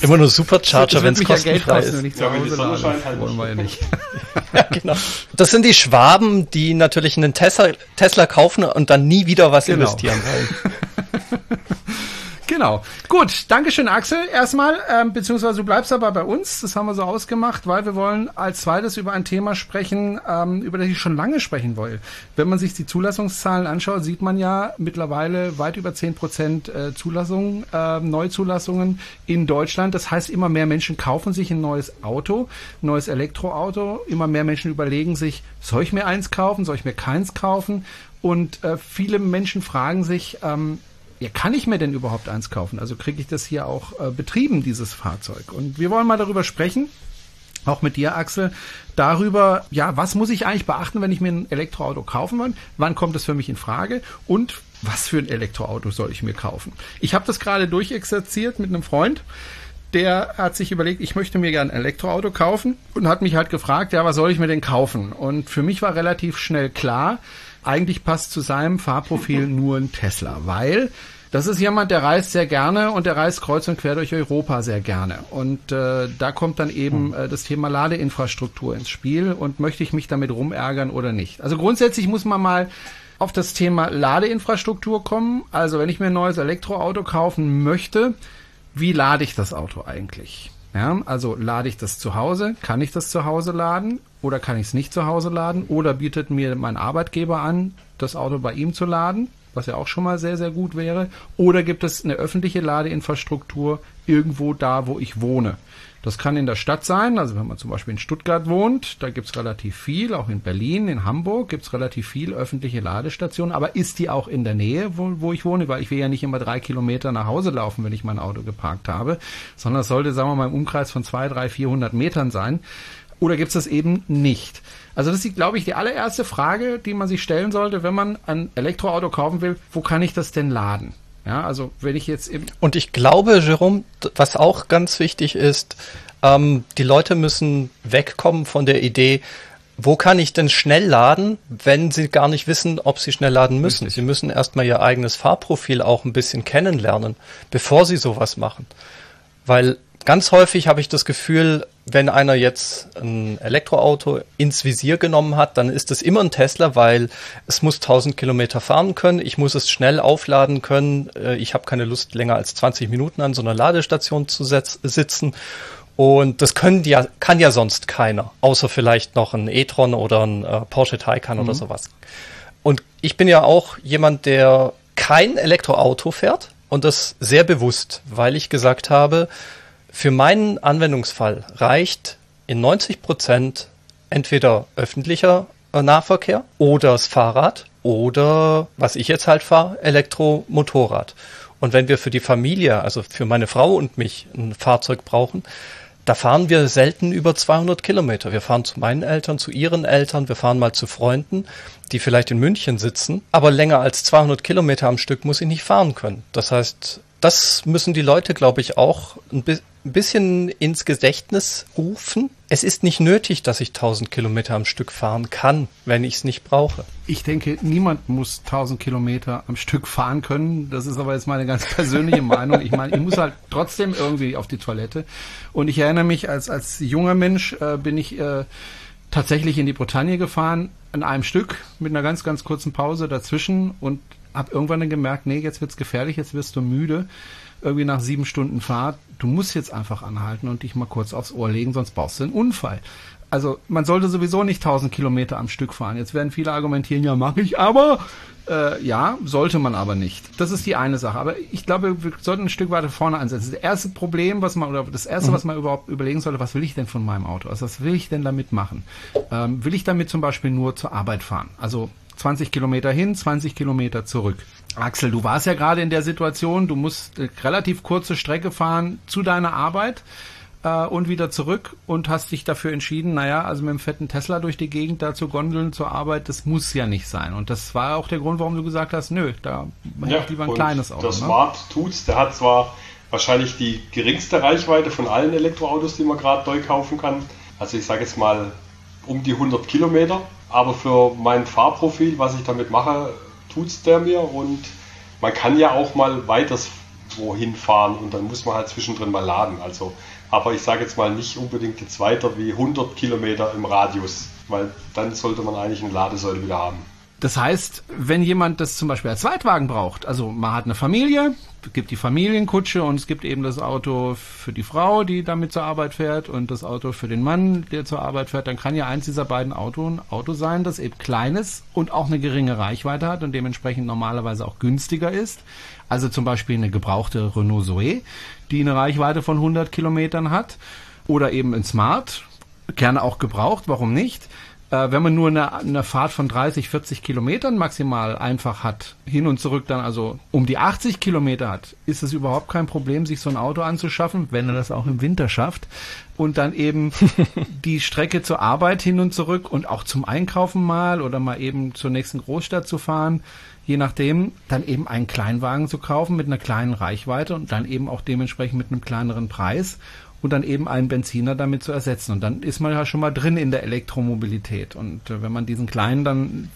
Immer nur Supercharger, wenn es ja kostenfrei kosten, wenn ist. Ja, wenn die Hause Sonne scheint, halt Wollen wir ja nicht. nicht. Ja, genau. Das sind die Schwaben, die natürlich einen Tesla, Tesla kaufen und dann nie wieder was Genau. investieren wollen. Genau. Gut, Dankeschön, Axel. Erstmal, ähm, beziehungsweise du bleibst aber bei uns. Das haben wir so ausgemacht, weil wir wollen als zweites über ein Thema sprechen, ähm, über das ich schon lange sprechen will. Wenn man sich die Zulassungszahlen anschaut, sieht man ja mittlerweile weit über 10 Prozent äh, Zulassungen, äh, Neuzulassungen in Deutschland. Das heißt, immer mehr Menschen kaufen sich ein neues Auto, ein neues Elektroauto. Immer mehr Menschen überlegen sich, soll ich mir eins kaufen, soll ich mir keins kaufen? Und äh, viele Menschen fragen sich, ähm, ja, kann ich mir denn überhaupt eins kaufen? Also kriege ich das hier auch äh, betrieben, dieses Fahrzeug? Und wir wollen mal darüber sprechen, auch mit dir, Axel, darüber, ja, was muss ich eigentlich beachten, wenn ich mir ein Elektroauto kaufen will? Wann kommt es für mich in Frage? Und was für ein Elektroauto soll ich mir kaufen? Ich habe das gerade durchexerziert mit einem Freund. Der hat sich überlegt, ich möchte mir gerne ein Elektroauto kaufen und hat mich halt gefragt, ja, was soll ich mir denn kaufen? Und für mich war relativ schnell klar, eigentlich passt zu seinem Fahrprofil nur ein Tesla, weil das ist jemand, der reist sehr gerne und der reist kreuz und quer durch Europa sehr gerne. Und äh, da kommt dann eben äh, das Thema Ladeinfrastruktur ins Spiel und möchte ich mich damit rumärgern oder nicht. Also grundsätzlich muss man mal auf das Thema Ladeinfrastruktur kommen. Also wenn ich mir ein neues Elektroauto kaufen möchte, wie lade ich das Auto eigentlich? Ja, also lade ich das zu Hause? Kann ich das zu Hause laden? Oder kann ich es nicht zu Hause laden? Oder bietet mir mein Arbeitgeber an, das Auto bei ihm zu laden? Was ja auch schon mal sehr, sehr gut wäre. Oder gibt es eine öffentliche Ladeinfrastruktur irgendwo da, wo ich wohne? Das kann in der Stadt sein, also wenn man zum Beispiel in Stuttgart wohnt, da gibt's relativ viel, auch in Berlin, in Hamburg gibt's relativ viel öffentliche Ladestationen, aber ist die auch in der Nähe, wo, wo ich wohne? Weil ich will ja nicht immer drei Kilometer nach Hause laufen, wenn ich mein Auto geparkt habe, sondern es sollte, sagen wir mal, im Umkreis von zwei, drei, vierhundert Metern sein. Oder gibt's das eben nicht? Also das ist, glaube ich, die allererste Frage, die man sich stellen sollte, wenn man ein Elektroauto kaufen will. Wo kann ich das denn laden? Ja, also wenn ich jetzt eben Und ich glaube, Jerome, was auch ganz wichtig ist, ähm, die Leute müssen wegkommen von der Idee, wo kann ich denn schnell laden, wenn sie gar nicht wissen, ob sie schnell laden müssen. Sie müssen erstmal ihr eigenes Fahrprofil auch ein bisschen kennenlernen, bevor sie sowas machen. Weil ganz häufig habe ich das Gefühl, wenn einer jetzt ein Elektroauto ins Visier genommen hat, dann ist es immer ein Tesla, weil es muss 1000 Kilometer fahren können, ich muss es schnell aufladen können, äh, ich habe keine Lust länger als 20 Minuten an so einer Ladestation zu sitzen. Und das können ja, kann ja sonst keiner, außer vielleicht noch ein e-tron oder ein äh, Porsche Taycan oder sowas. Und ich bin ja auch jemand, der kein Elektroauto fährt und das sehr bewusst, weil ich gesagt habe, für meinen Anwendungsfall reicht in 90 Prozent entweder öffentlicher äh, Nahverkehr oder das Fahrrad oder was ich jetzt halt fahre, Elektromotorrad. Und wenn wir für die Familie, also für meine Frau und mich ein Fahrzeug brauchen, da fahren wir selten über 200 Kilometer. Wir fahren zu meinen Eltern, zu ihren Eltern, wir fahren mal zu Freunden, die vielleicht in München sitzen. Aber länger als 200 Kilometer am Stück muss ich nicht fahren können. Das heißt, das müssen die Leute, glaube ich, auch ein bi- ein bisschen ins Gedächtnis rufen. Es ist nicht nötig, dass ich 1000 Kilometer am Stück fahren kann, wenn ich es nicht brauche. Ich denke, niemand muss 1000 Kilometer am Stück fahren können. Das ist aber jetzt meine ganz persönliche Meinung. Ich meine, ich muss halt trotzdem irgendwie auf die Toilette. Und ich erinnere mich, als, als junger Mensch äh, bin ich äh, tatsächlich in die Bretagne gefahren, an einem Stück, mit einer ganz, ganz kurzen Pause dazwischen und habe irgendwann dann gemerkt, nee, jetzt wird's gefährlich, jetzt wirst du müde. Irgendwie nach sieben Stunden Fahrt, du musst jetzt einfach anhalten und dich mal kurz aufs Ohr legen, sonst baust du einen Unfall. Also man sollte sowieso nicht 1000 Kilometer am Stück fahren. Jetzt werden viele argumentieren, ja mache ich, aber äh, ja, sollte man aber nicht. Das ist die eine Sache. Aber ich glaube, wir sollten ein Stück weiter vorne ansetzen. Das erste Problem, was man oder das erste, was man überhaupt überlegen sollte, was will ich denn von meinem Auto? Also was will ich denn damit machen? Ähm, will ich damit zum Beispiel nur zur Arbeit fahren? Also 20 Kilometer hin, 20 Kilometer zurück. Axel, du warst ja gerade in der Situation, du musst äh, relativ kurze Strecke fahren zu deiner Arbeit. äh, und wieder zurück und hast dich dafür entschieden, naja, also mit dem fetten Tesla durch die Gegend da zu gondeln zur Arbeit, das muss ja nicht sein. Und das war auch der Grund, warum du gesagt hast, nö, da hätte ich lieber ein kleines Auto. Der ne? Smart tut's, der hat zwar wahrscheinlich die geringste Reichweite von allen Elektroautos, die man gerade neu kaufen kann. Also ich sage jetzt mal um die 100 Kilometer, aber für mein Fahrprofil, was ich damit mache, tut's der mir und man kann ja auch mal weiters wohin fahren und dann muss man halt zwischendrin mal laden. Also aber ich sage jetzt mal nicht unbedingt jetzt weiter wie 100 Kilometer im Radius, weil dann sollte man eigentlich eine Ladesäule wieder haben. Das heißt, wenn jemand das zum Beispiel als Zweitwagen braucht, also man hat eine Familie, gibt die Familienkutsche und es gibt eben das Auto für die Frau, die damit zur Arbeit fährt und das Auto für den Mann, der zur Arbeit fährt, dann kann ja eins dieser beiden Auto ein Auto sein, das eben klein ist und auch eine geringe Reichweite hat und dementsprechend normalerweise auch günstiger ist. Also zum Beispiel eine gebrauchte Renault Zoe, die eine Reichweite von 100 Kilometern hat oder eben ein Smart, gerne auch gebraucht, warum nicht? Äh, wenn man nur eine, eine Fahrt von 30, 40 Kilometern maximal einfach hat, hin und zurück dann also um die 80 Kilometer hat, ist es überhaupt kein Problem, sich so ein Auto anzuschaffen, wenn er das auch im Winter schafft. Und dann eben die Strecke zur Arbeit hin und zurück und auch zum Einkaufen mal oder mal eben zur nächsten Großstadt zu fahren, je nachdem, dann eben einen Kleinwagen zu kaufen mit einer kleinen Reichweite und dann eben auch dementsprechend mit einem kleineren Preis und dann eben einen Benziner damit zu ersetzen. Und dann ist man ja schon mal drin in der Elektromobilität. Und äh, wenn man diesen kleinen dann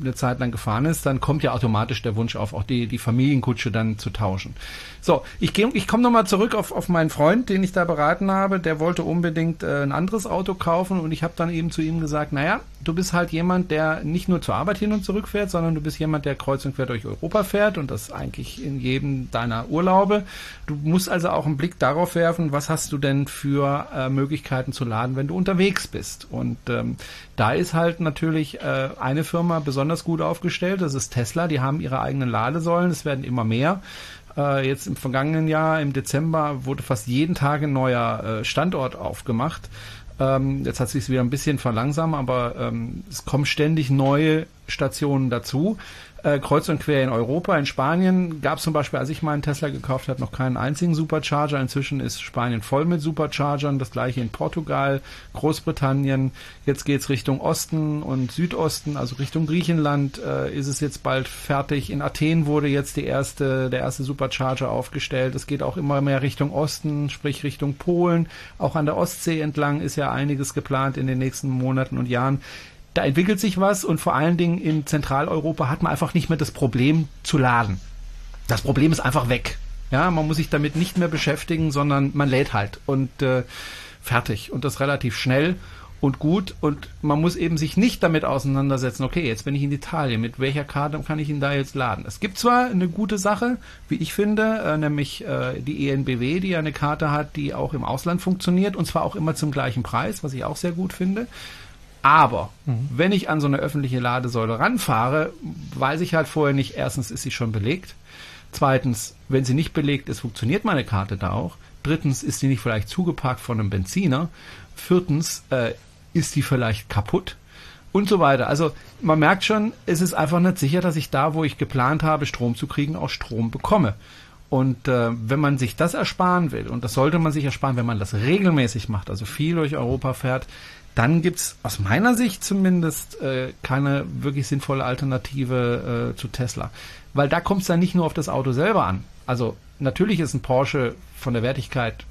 eine Zeit lang gefahren ist, dann kommt ja automatisch der Wunsch auf, auch die, die Familienkutsche dann zu tauschen. So, ich, geh, ich komme nochmal zurück auf, auf meinen Freund, den ich da beraten habe. Der wollte unbedingt äh, ein anderes Auto kaufen und ich habe dann eben zu ihm gesagt, naja, du bist halt jemand, der nicht nur zur Arbeit hin und zurück fährt, sondern du bist jemand, der kreuz und quer durch Europa fährt und das eigentlich in jedem deiner Urlaube. Du musst also auch einen Blick darauf werfen, was hast du denn für äh, Möglichkeiten zu laden, wenn du unterwegs bist. Und ähm, da ist halt natürlich äh, eine Firma besonders gut aufgestellt, das ist Tesla, die haben ihre eigenen Ladesäulen, es werden immer mehr. Äh, jetzt im vergangenen Jahr, im Dezember, wurde fast jeden Tag ein neuer äh, Standort aufgemacht. Ähm, jetzt hat sich wieder ein bisschen verlangsamt, aber ähm, es kommen ständig neue Stationen dazu äh, kreuz und quer in Europa. In Spanien gab es zum Beispiel, als ich meinen Tesla gekauft habe, noch keinen einzigen Supercharger. Inzwischen ist Spanien voll mit Superchargern. Das gleiche in Portugal, Großbritannien. Jetzt geht's Richtung Osten und Südosten, also Richtung Griechenland äh, ist es jetzt bald fertig. In Athen wurde jetzt die erste, der erste Supercharger aufgestellt. Es geht auch immer mehr Richtung Osten, sprich Richtung Polen. Auch an der Ostsee entlang ist ja einiges geplant in den nächsten Monaten und Jahren da entwickelt sich was und vor allen Dingen in Zentraleuropa hat man einfach nicht mehr das Problem zu laden. Das Problem ist einfach weg. Ja, man muss sich damit nicht mehr beschäftigen, sondern man lädt halt und äh, fertig und das relativ schnell und gut und man muss eben sich nicht damit auseinandersetzen, okay, jetzt bin ich in Italien, mit welcher Karte kann ich ihn da jetzt laden? Es gibt zwar eine gute Sache, wie ich finde, äh, nämlich äh, die ENBW, die ja eine Karte hat, die auch im Ausland funktioniert und zwar auch immer zum gleichen Preis, was ich auch sehr gut finde. Aber mhm. wenn ich an so eine öffentliche Ladesäule ranfahre, weiß ich halt vorher nicht, erstens ist sie schon belegt. Zweitens, wenn sie nicht belegt ist, funktioniert meine Karte da auch. Drittens, ist sie nicht vielleicht zugeparkt von einem Benziner. Viertens, äh, ist die vielleicht kaputt und so weiter. Also man merkt schon, es ist einfach nicht sicher, dass ich da, wo ich geplant habe, Strom zu kriegen, auch Strom bekomme. Und äh, wenn man sich das ersparen will, und das sollte man sich ersparen, wenn man das regelmäßig macht, also viel durch Europa fährt, dann gibt's aus meiner Sicht zumindest äh, keine wirklich sinnvolle Alternative äh, zu Tesla. Weil da kommt es dann nicht nur auf das Auto selber an. Also natürlich ist ein Porsche von der Wertigkeit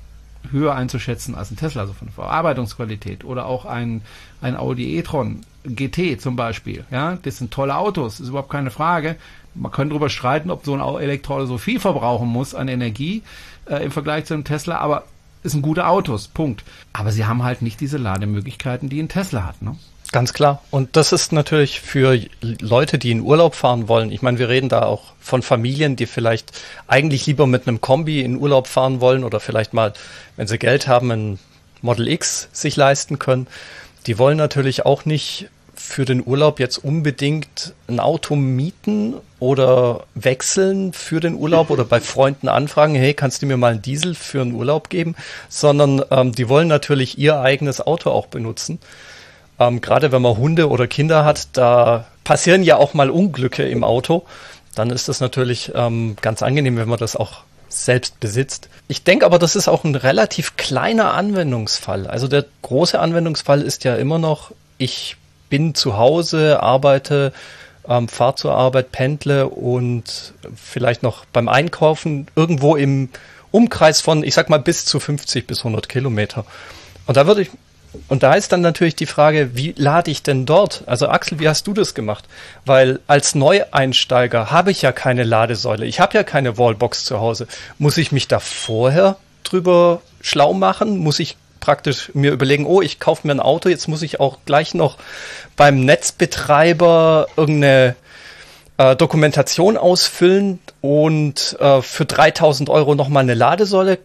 höher einzuschätzen als ein Tesla, also von der Verarbeitungsqualität. Oder auch ein, ein Audi e-tron GT zum Beispiel. Ja, das sind tolle Autos, ist überhaupt keine Frage. Man kann darüber streiten, ob so ein Elektroauto so viel verbrauchen muss an Energie äh, im Vergleich zu einem Tesla, aber es sind gute Autos, Punkt. Aber sie haben halt nicht diese Lademöglichkeiten, die ein Tesla hat. Ne? Ganz klar. Und das ist natürlich für Leute, die in Urlaub fahren wollen. Ich meine, wir reden da auch von Familien, die vielleicht eigentlich lieber mit einem Kombi in Urlaub fahren wollen oder vielleicht mal, wenn sie Geld haben, ein Model X sich leisten können. Die wollen natürlich auch nicht für den Urlaub jetzt unbedingt ein Auto mieten oder wechseln für den Urlaub oder bei Freunden anfragen, hey, kannst du mir mal einen Diesel für einen Urlaub geben? Sondern ähm, die wollen natürlich ihr eigenes Auto auch benutzen. Ähm, Gerade wenn man Hunde oder Kinder hat, da passieren ja auch mal Unglücke im Auto. Dann ist das natürlich ähm, ganz angenehm, wenn man das auch selbst besitzt. Ich denke aber, das ist auch ein relativ kleiner Anwendungsfall. Also der große Anwendungsfall ist ja immer noch, ich bin zu Hause, arbeite, ähm, fahre zur Arbeit, pendle und vielleicht noch beim Einkaufen irgendwo im Umkreis von, ich sag mal, bis zu 50 bis 100 Kilometer. Und da würde ich, und da ist dann natürlich die Frage, wie lade ich denn dort? Also Axel, wie hast du das gemacht? Weil als Neueinsteiger habe ich ja keine Ladesäule. Ich habe ja keine Wallbox zu Hause. Muss ich mich da vorher drüber schlau machen? Muss ich praktisch mir überlegen, oh, ich kaufe mir ein Auto, jetzt muss ich auch gleich noch beim Netzbetreiber irgendeine äh, Dokumentation ausfüllen und äh, für 3000 Euro nochmal eine Ladesäule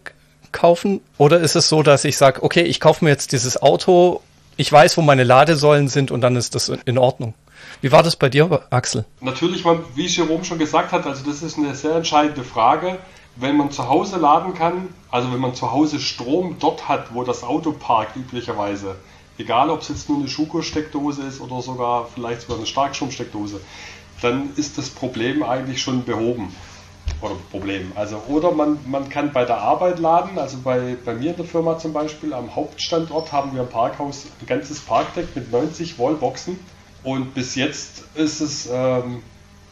kaufen? Oder ist es so, dass ich sage, okay, ich kaufe mir jetzt dieses Auto, ich weiß, wo meine Ladesäulen sind und dann ist das in Ordnung? Wie war das bei dir, Axel? Natürlich, wie Jerome schon gesagt hat, also das ist eine sehr entscheidende Frage. Wenn man zu Hause laden kann, also wenn man zu Hause Strom dort hat, wo das Auto parkt üblicherweise, egal ob es jetzt nur eine Schuko-Steckdose ist oder sogar vielleicht sogar eine Starkstromsteckdose, dann ist das Problem eigentlich schon behoben oder Problem. Also, oder man, man kann bei der Arbeit laden, also bei, bei mir in der Firma zum Beispiel am Hauptstandort haben wir im Parkhaus ein ganzes Parkdeck mit 90 Wallboxen und bis jetzt ist es ähm,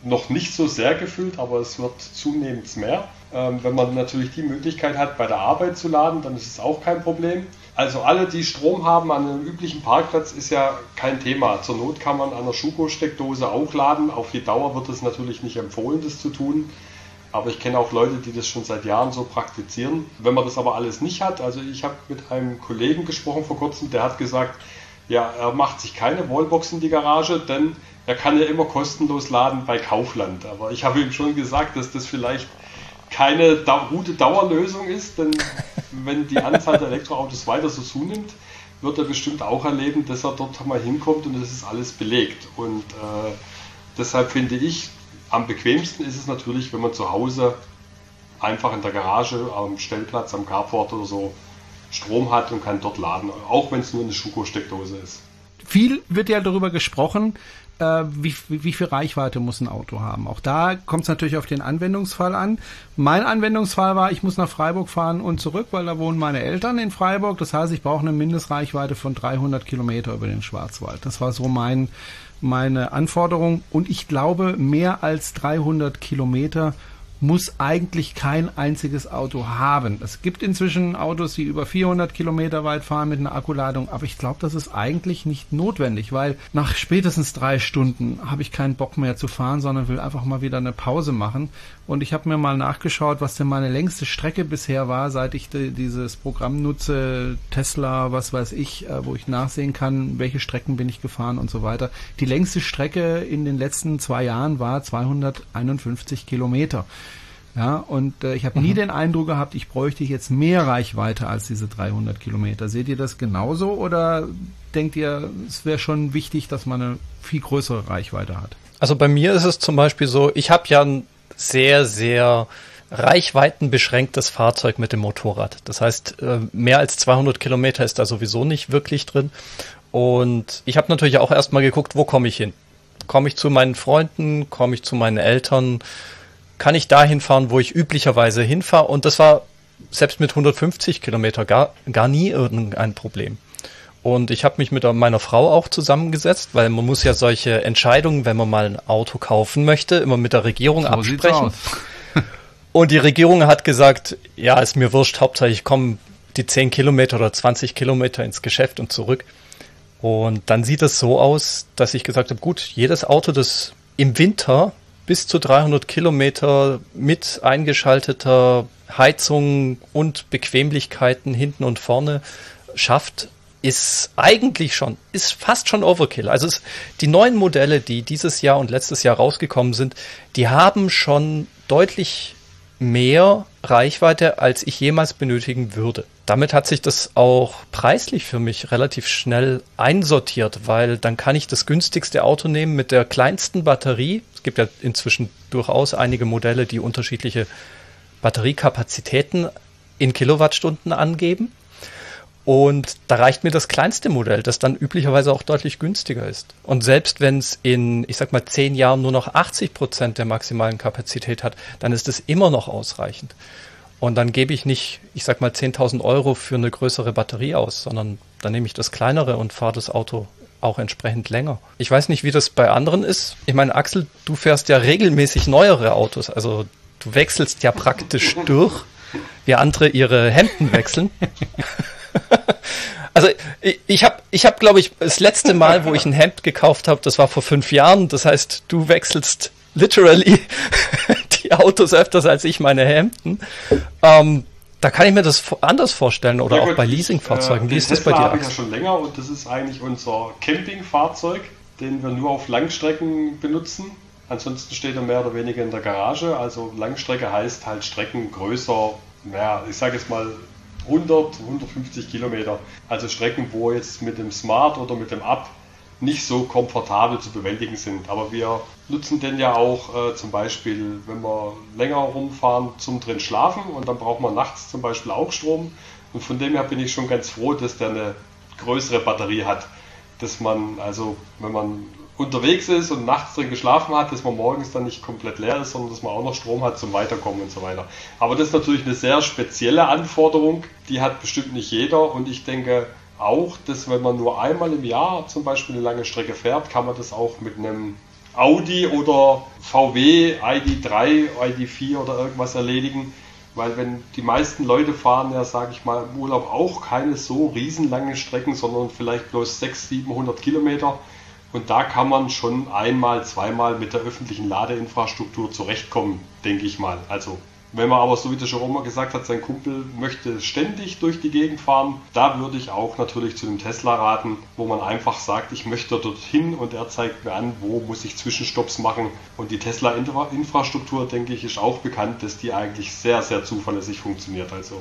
noch nicht so sehr gefüllt, aber es wird zunehmend mehr. Ähm, wenn man natürlich die Möglichkeit hat, bei der Arbeit zu laden, dann ist es auch kein Problem. Also alle, die Strom haben an einem üblichen Parkplatz, ist ja kein Thema. Zur Not kann man an einer Schuko-Steckdose auch laden. Auf die Dauer wird es natürlich nicht empfohlen, das zu tun. Aber ich kenne auch Leute, die das schon seit Jahren so praktizieren. Wenn man das aber alles nicht hat, also ich habe mit einem Kollegen gesprochen vor kurzem, der hat gesagt, ja, er macht sich keine Wallbox in die Garage, denn er kann ja immer kostenlos laden bei Kaufland. Aber ich habe ihm schon gesagt, dass das vielleicht keine da gute Dauerlösung ist, denn wenn die Anzahl der Elektroautos weiter so zunimmt, wird er bestimmt auch erleben, dass er dort mal hinkommt und es ist alles belegt. Und äh, deshalb finde ich, am bequemsten ist es natürlich, wenn man zu Hause einfach in der Garage, am Stellplatz, am Carport oder so Strom hat und kann dort laden, auch wenn es nur eine Schuko-Steckdose ist. Viel wird ja darüber gesprochen, äh, wie, wie, viel Reichweite muss ein Auto haben. Auch da kommt es natürlich auf den Anwendungsfall an. Mein Anwendungsfall war, ich muss nach Freiburg fahren und zurück, weil da wohnen meine Eltern in Freiburg. Das heißt, ich brauche eine Mindestreichweite von 300 Kilometer über den Schwarzwald. Das war so mein meine Anforderung und ich glaube, mehr als 300 Kilometer muss eigentlich kein einziges Auto haben. Es gibt inzwischen Autos, die über 400 Kilometer weit fahren mit einer Akkuladung, aber ich glaube, das ist eigentlich nicht notwendig, weil nach spätestens drei Stunden habe ich keinen Bock mehr zu fahren, sondern will einfach mal wieder eine Pause machen. Und ich habe mir mal nachgeschaut, was denn meine längste Strecke bisher war, seit ich die, dieses Programm nutze, Tesla, was weiß ich, äh, wo ich nachsehen kann, welche Strecken bin ich gefahren und so weiter. Die längste Strecke in den letzten zwei Jahren war 251 Kilometer. Ja, und äh, ich habe mhm. nie den Eindruck gehabt, ich bräuchte jetzt mehr Reichweite als diese 300 Kilometer. Seht ihr das genauso oder denkt ihr, es wäre schon wichtig, dass man eine viel größere Reichweite hat? Also bei mir ist es zum Beispiel so, ich habe ja ein sehr, sehr reichweitenbeschränktes Fahrzeug mit dem Motorrad. Das heißt, äh, mehr als 200 Kilometer ist da sowieso nicht wirklich drin. Und ich habe natürlich auch erstmal geguckt, wo komme ich hin? Komme ich zu meinen Freunden? Komme ich zu meinen Eltern? kann ich dahin fahren, wo ich üblicherweise hinfahre. Und das war selbst mit 150 Kilometer gar, gar nie irgendein Problem. Und ich habe mich mit meiner Frau auch zusammengesetzt, weil man muss ja solche Entscheidungen, wenn man mal ein Auto kaufen möchte, immer mit der Regierung so absprechen. Und die Regierung hat gesagt, ja, ist mir wurscht, Hauptsache ich komme die 10 Kilometer oder 20 Kilometer ins Geschäft und zurück. Und dann sieht es so aus, dass ich gesagt habe, gut, jedes Auto, das im Winter bis zu 300 Kilometer mit eingeschalteter Heizung und Bequemlichkeiten hinten und vorne schafft, ist eigentlich schon, ist fast schon Overkill. Also es, die neuen Modelle, die dieses Jahr und letztes Jahr rausgekommen sind, die haben schon deutlich mehr Reichweite, als ich jemals benötigen würde. Damit hat sich das auch preislich für mich relativ schnell einsortiert, weil dann kann ich das günstigste Auto nehmen mit der kleinsten Batterie. Es gibt ja inzwischen durchaus einige Modelle, die unterschiedliche Batteriekapazitäten in Kilowattstunden angeben. Und da reicht mir das kleinste Modell, das dann üblicherweise auch deutlich günstiger ist. Und selbst wenn es in, ich sag mal, zehn Jahren nur noch 80 Prozent der maximalen Kapazität hat, dann ist es immer noch ausreichend. Und dann gebe ich nicht, ich sag mal, 10.000 Euro für eine größere Batterie aus, sondern dann nehme ich das kleinere und fahre das Auto auch entsprechend länger. Ich weiß nicht, wie das bei anderen ist. Ich meine, Axel, du fährst ja regelmäßig neuere Autos. Also du wechselst ja praktisch durch, wie andere ihre Hemden wechseln. Also ich, habe, ich hab, glaube ich, das letzte Mal, wo ich ein Hemd gekauft habe, das war vor fünf Jahren. Das heißt, du wechselst literally die Autos öfters als ich meine Hemden. Ähm, da kann ich mir das anders vorstellen oder ja, auch bei Leasingfahrzeugen. Äh, Wie ist das bei dir? habe ich ja schon länger und das ist eigentlich unser Campingfahrzeug, den wir nur auf Langstrecken benutzen. Ansonsten steht er mehr oder weniger in der Garage. Also Langstrecke heißt halt Strecken größer, ja, ich sage jetzt mal 100, 150 Kilometer. Also Strecken, wo jetzt mit dem Smart oder mit dem Up nicht so komfortabel zu bewältigen sind. Aber wir nutzen den ja auch äh, zum Beispiel, wenn wir länger rumfahren, zum drin schlafen und dann braucht man nachts zum Beispiel auch Strom. Und von dem her bin ich schon ganz froh, dass der eine größere Batterie hat. Dass man, also wenn man unterwegs ist und nachts drin geschlafen hat, dass man morgens dann nicht komplett leer ist, sondern dass man auch noch Strom hat zum Weiterkommen und so weiter. Aber das ist natürlich eine sehr spezielle Anforderung, die hat bestimmt nicht jeder und ich denke auch, dass wenn man nur einmal im Jahr zum Beispiel eine lange Strecke fährt, kann man das auch mit einem Audi oder VW ID3, ID4 oder irgendwas erledigen. Weil wenn die meisten Leute fahren ja, sage ich mal, im Urlaub auch keine so riesenlange Strecken, sondern vielleicht bloß 600, 700 Kilometer, und da kann man schon einmal, zweimal mit der öffentlichen Ladeinfrastruktur zurechtkommen, denke ich mal. Also wenn man aber, so wie der Jerome gesagt hat, sein Kumpel möchte ständig durch die Gegend fahren, da würde ich auch natürlich zu dem Tesla raten, wo man einfach sagt, ich möchte dorthin und er zeigt mir an, wo muss ich Zwischenstopps machen. Und die Tesla-Infrastruktur, denke ich, ist auch bekannt, dass die eigentlich sehr, sehr zuverlässig funktioniert. Also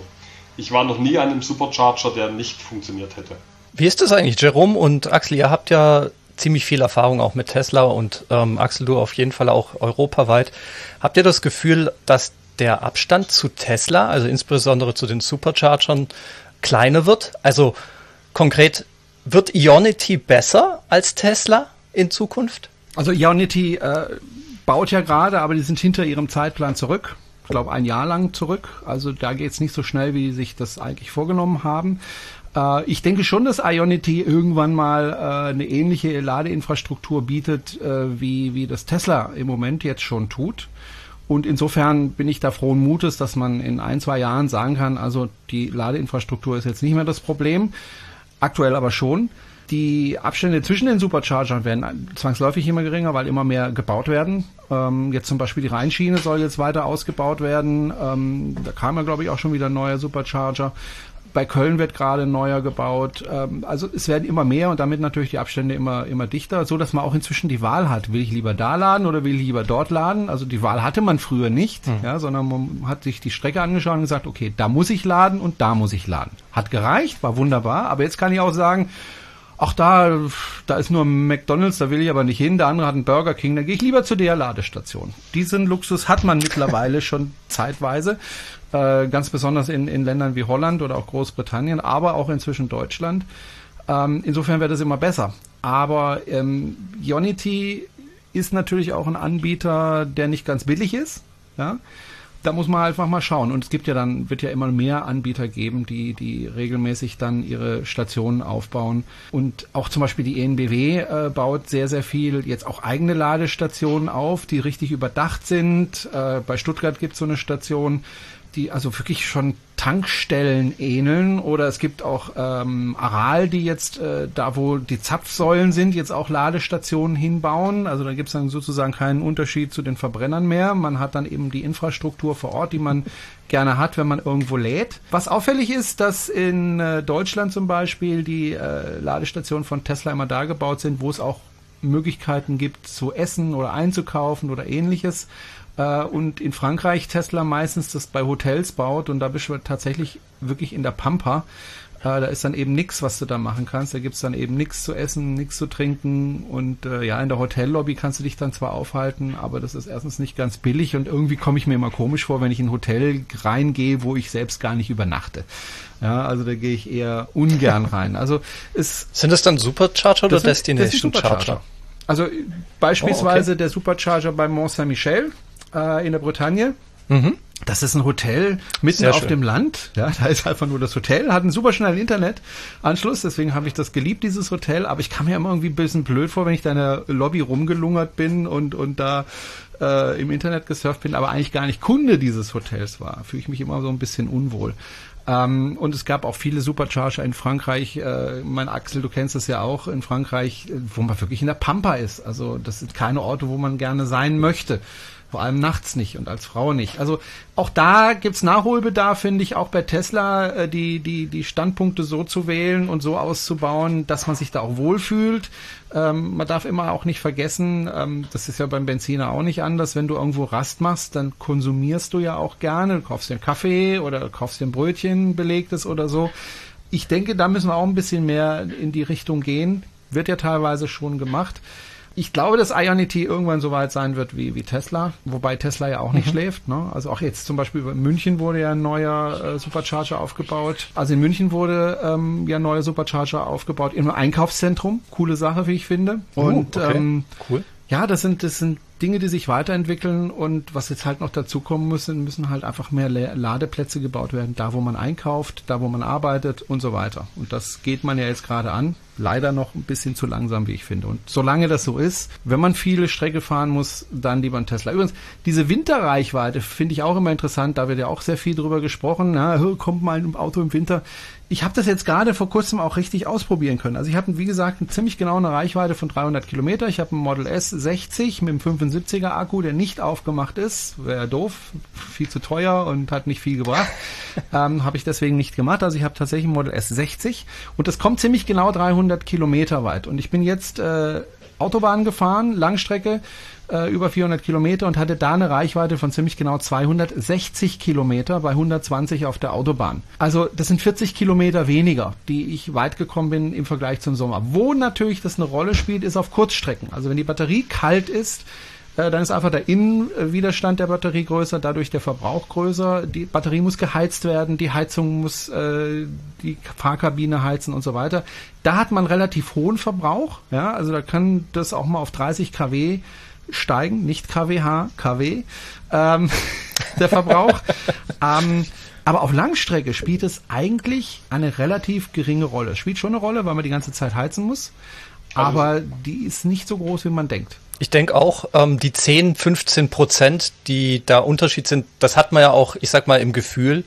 ich war noch nie an einem Supercharger, der nicht funktioniert hätte. Wie ist das eigentlich, Jerome und Axel? Ihr habt ja ziemlich viel Erfahrung auch mit Tesla und ähm, Axel, du auf jeden Fall auch europaweit. Habt ihr das Gefühl, dass der Abstand zu Tesla, also insbesondere zu den Superchargern, kleiner wird? Also konkret, wird Ionity besser als Tesla in Zukunft? Also Ionity äh, baut ja gerade, aber die sind hinter ihrem Zeitplan zurück. Ich glaube, ein Jahr lang zurück. Also da geht es nicht so schnell, wie sie sich das eigentlich vorgenommen haben. Äh, ich denke schon, dass Ionity irgendwann mal äh, eine ähnliche Ladeinfrastruktur bietet, äh, wie, wie das Tesla im Moment jetzt schon tut. Und insofern bin ich da frohen Mutes, dass man in ein, zwei Jahren sagen kann, also die Ladeinfrastruktur ist jetzt nicht mehr das Problem, aktuell aber schon. Die Abstände zwischen den Superchargern werden zwangsläufig immer geringer, weil immer mehr gebaut werden. Ähm, jetzt zum Beispiel die Rheinschiene soll jetzt weiter ausgebaut werden. Ähm, da kam ja, glaube ich, auch schon wieder ein neuer Supercharger. Bei Köln wird gerade neuer gebaut. Ähm, also es werden immer mehr und damit natürlich die Abstände immer, immer dichter, so dass man auch inzwischen die Wahl hat. Will ich lieber da laden oder will ich lieber dort laden? Also die Wahl hatte man früher nicht, mhm. ja, sondern man hat sich die Strecke angeschaut und gesagt, okay, da muss ich laden und da muss ich laden. Hat gereicht, war wunderbar, aber jetzt kann ich auch sagen, ach da, da ist nur McDonalds, da will ich aber nicht hin, der andere hat einen Burger King, da gehe ich lieber zu der Ladestation. Diesen Luxus hat man mittlerweile schon zeitweise äh, ganz besonders in, in Ländern wie Holland oder auch Großbritannien, aber auch inzwischen Deutschland. Ähm, insofern wird es immer besser. Aber ähm, Unity ist natürlich auch ein Anbieter, der nicht ganz billig ist. Ja? Da muss man einfach mal schauen. Und es gibt ja dann, wird ja immer mehr Anbieter geben, die, die regelmäßig dann ihre Stationen aufbauen. Und auch zum Beispiel die ENBW äh, baut sehr, sehr viel jetzt auch eigene Ladestationen auf, die richtig überdacht sind. Äh, bei Stuttgart gibt es so eine Station die also wirklich schon Tankstellen ähneln oder es gibt auch ähm, Aral, die jetzt äh, da, wo die Zapfsäulen sind, jetzt auch Ladestationen hinbauen. Also da gibt es dann sozusagen keinen Unterschied zu den Verbrennern mehr. Man hat dann eben die Infrastruktur vor Ort, die man gerne hat, wenn man irgendwo lädt. Was auffällig ist, dass in äh, Deutschland zum Beispiel die äh, Ladestationen von Tesla immer da gebaut sind, wo es auch Möglichkeiten gibt zu essen oder einzukaufen oder ähnliches. Äh, und in Frankreich Tesla meistens das bei Hotels baut und da bist du tatsächlich wirklich in der Pampa. Äh, da ist dann eben nichts, was du da machen kannst. Da gibt's dann eben nichts zu essen, nichts zu trinken und äh, ja, in der Hotellobby kannst du dich dann zwar aufhalten, aber das ist erstens nicht ganz billig und irgendwie komme ich mir immer komisch vor, wenn ich in ein Hotel reingehe, wo ich selbst gar nicht übernachte. Ja, also da gehe ich eher ungern rein. Also es sind das dann Supercharger oder Destination Charger? Also beispielsweise oh, okay. der Supercharger bei Mont Saint-Michel, äh, in der Bretagne. Mhm. Das ist ein Hotel mitten Sehr auf schön. dem Land. Ja, da ist einfach nur das Hotel, hat einen super schnellen Internetanschluss, deswegen habe ich das geliebt, dieses Hotel. Aber ich kam mir immer irgendwie ein bisschen blöd vor, wenn ich da in der Lobby rumgelungert bin und, und da äh, im Internet gesurft bin, aber eigentlich gar nicht Kunde dieses Hotels war. Fühle ich mich immer so ein bisschen unwohl. Ähm, und es gab auch viele Supercharger in Frankreich. Äh, mein Axel, du kennst das ja auch in Frankreich, äh, wo man wirklich in der Pampa ist. Also das sind keine Orte, wo man gerne sein möchte. Vor allem nachts nicht und als Frau nicht. Also auch da gibt's Nachholbedarf, finde ich, auch bei Tesla, äh, die, die, die Standpunkte so zu wählen und so auszubauen, dass man sich da auch wohlfühlt. Ähm, man darf immer auch nicht vergessen, ähm, das ist ja beim Benziner auch nicht anders, wenn du irgendwo Rast machst, dann konsumierst du ja auch gerne, du kaufst dir einen Kaffee oder kaufst dir ein Brötchen belegtes oder so. Ich denke, da müssen wir auch ein bisschen mehr in die Richtung gehen. Wird ja teilweise schon gemacht. Ich glaube, dass Ionity irgendwann so weit sein wird wie, wie Tesla, wobei Tesla ja auch nicht schläft. Ne? Also auch jetzt zum Beispiel in München wurde ja ein neuer äh, Supercharger aufgebaut. Also in München wurde ähm, ja ein neuer Supercharger aufgebaut im Einkaufszentrum. Coole Sache, wie ich finde. Und okay. ähm, Cool. ja, das sind, das sind Dinge, die sich weiterentwickeln und was jetzt halt noch dazu kommen müssen, müssen halt einfach mehr La- Ladeplätze gebaut werden, da wo man einkauft, da wo man arbeitet und so weiter. Und das geht man ja jetzt gerade an. Leider noch ein bisschen zu langsam, wie ich finde. Und solange das so ist, wenn man viele Strecke fahren muss, dann lieber ein Tesla. Übrigens, diese Winterreichweite finde ich auch immer interessant. Da wird ja auch sehr viel drüber gesprochen. Na, kommt mal ein Auto im Winter. Ich habe das jetzt gerade vor kurzem auch richtig ausprobieren können. Also ich habe, wie gesagt, eine ziemlich genau eine Reichweite von 300 Kilometer. Ich habe einen Model S 60 mit einem 75er Akku, der nicht aufgemacht ist. Wäre doof, viel zu teuer und hat nicht viel gebracht. ähm, habe ich deswegen nicht gemacht. Also ich habe tatsächlich ein Model S 60 und das kommt ziemlich genau 300 Kilometer weit. Und ich bin jetzt äh, Autobahn gefahren, Langstrecke äh, über 400 Kilometer und hatte da eine Reichweite von ziemlich genau 260 Kilometer bei 120 auf der Autobahn. Also das sind 40 Kilometer weniger, die ich weit gekommen bin im Vergleich zum Sommer. Wo natürlich das eine Rolle spielt, ist auf Kurzstrecken. Also wenn die Batterie kalt ist, äh, dann ist einfach der Innenwiderstand der Batterie größer, dadurch der Verbrauch größer. Die Batterie muss geheizt werden, die Heizung muss äh, die Fahrkabine heizen und so weiter. Da hat man relativ hohen Verbrauch, ja, also da kann das auch mal auf 30 kW steigen, nicht kWh, kW, ähm, der Verbrauch. ähm, aber auf Langstrecke spielt es eigentlich eine relativ geringe Rolle. Spielt schon eine Rolle, weil man die ganze Zeit heizen muss, aber die ist nicht so groß, wie man denkt. Ich denke auch, ähm, die 10, 15 Prozent, die da Unterschied sind, das hat man ja auch, ich sag mal, im Gefühl.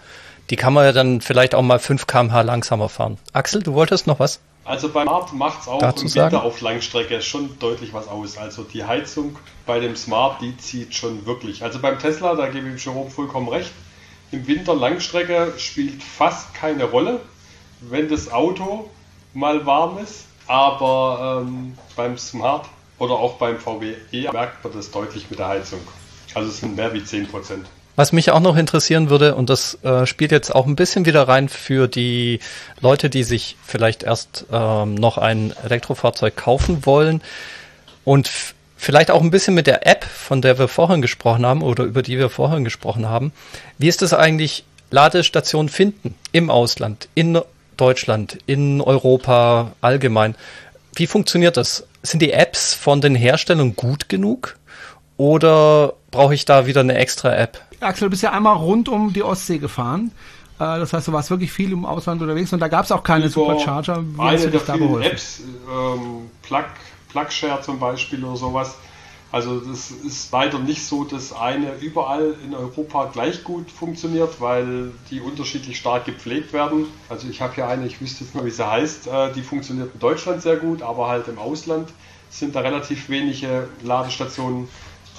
Die kann man ja dann vielleicht auch mal 5 kmh langsamer fahren. Axel, du wolltest noch was? Also beim Smart macht es auch Dazu im sagen? Winter auf Langstrecke schon deutlich was aus. Also die Heizung bei dem Smart, die zieht schon wirklich. Also beim Tesla, da gebe ich Jerome vollkommen recht. Im Winter Langstrecke spielt fast keine Rolle, wenn das Auto mal warm ist. Aber ähm, beim Smart oder auch beim VW E merkt man das deutlich mit der Heizung. Also es sind mehr wie 10 Prozent. Was mich auch noch interessieren würde, und das äh, spielt jetzt auch ein bisschen wieder rein für die Leute, die sich vielleicht erst ähm, noch ein Elektrofahrzeug kaufen wollen und vielleicht auch ein bisschen mit der App, von der wir vorhin gesprochen haben oder über die wir vorhin gesprochen haben. Wie ist es eigentlich, Ladestationen finden im Ausland, in Deutschland, in Europa allgemein? Wie funktioniert das? Sind die Apps von den Herstellern gut genug? Oder brauche ich da wieder eine extra App? Axel, du bist ja einmal rund um die Ostsee gefahren. Äh, Das heißt, du warst wirklich viel im Ausland unterwegs und da gab es auch keine Über Supercharger. Wie hast du dich da geholfen? Apps, ähm, Plug, Plugshare zum Beispiel oder sowas. Also das ist leider nicht so, dass eine überall in Europa gleich gut funktioniert, weil die unterschiedlich stark gepflegt werden. Also ich habe hier eine, ich wüsste jetzt mal, wie sie heißt, äh, die funktioniert in Deutschland sehr gut, aber halt im Ausland sind da relativ wenige Ladestationen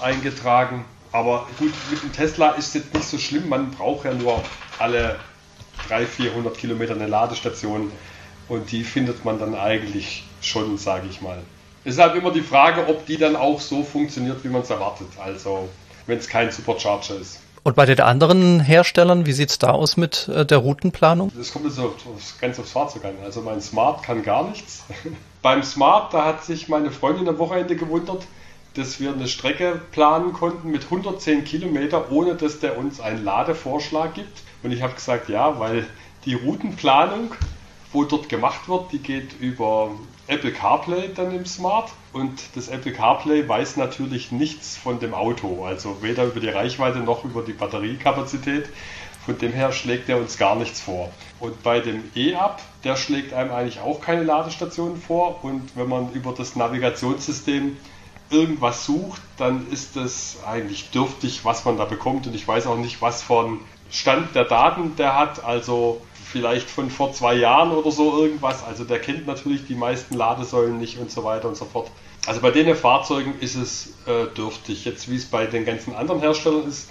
eingetragen. Aber gut, mit dem Tesla ist jetzt nicht so schlimm, man braucht ja nur alle 300, 400 Kilometer eine Ladestation und die findet man dann eigentlich schon, sage ich mal. Es ist halt immer die Frage, ob die dann auch so funktioniert, wie man es erwartet. Also, wenn es kein Supercharger ist. Und bei den anderen Herstellern, wie sieht's da aus mit äh, der Routenplanung? Das kommt jetzt auf, ganz aufs Fahrzeug an. Also, mein Smart kann gar nichts. Beim Smart, da hat sich meine Freundin am Wochenende gewundert, dass wir eine Strecke planen konnten mit 110 Kilometer, ohne dass der uns einen Ladevorschlag gibt. Und ich habe gesagt, ja, weil die Routenplanung wo dort gemacht wird, die geht über Apple CarPlay dann im Smart und das Apple CarPlay weiß natürlich nichts von dem Auto, also weder über die Reichweite noch über die Batteriekapazität. Von dem her schlägt er uns gar nichts vor. Und bei dem E-Up, der schlägt einem eigentlich auch keine Ladestationen vor. Und wenn man über das Navigationssystem irgendwas sucht, dann ist es eigentlich dürftig, was man da bekommt. Und ich weiß auch nicht, was von Stand der Daten der hat. Also vielleicht von vor zwei Jahren oder so irgendwas. Also der kennt natürlich die meisten Ladesäulen nicht und so weiter und so fort. Also bei den Fahrzeugen ist es äh, dürftig. Jetzt wie es bei den ganzen anderen Herstellern ist,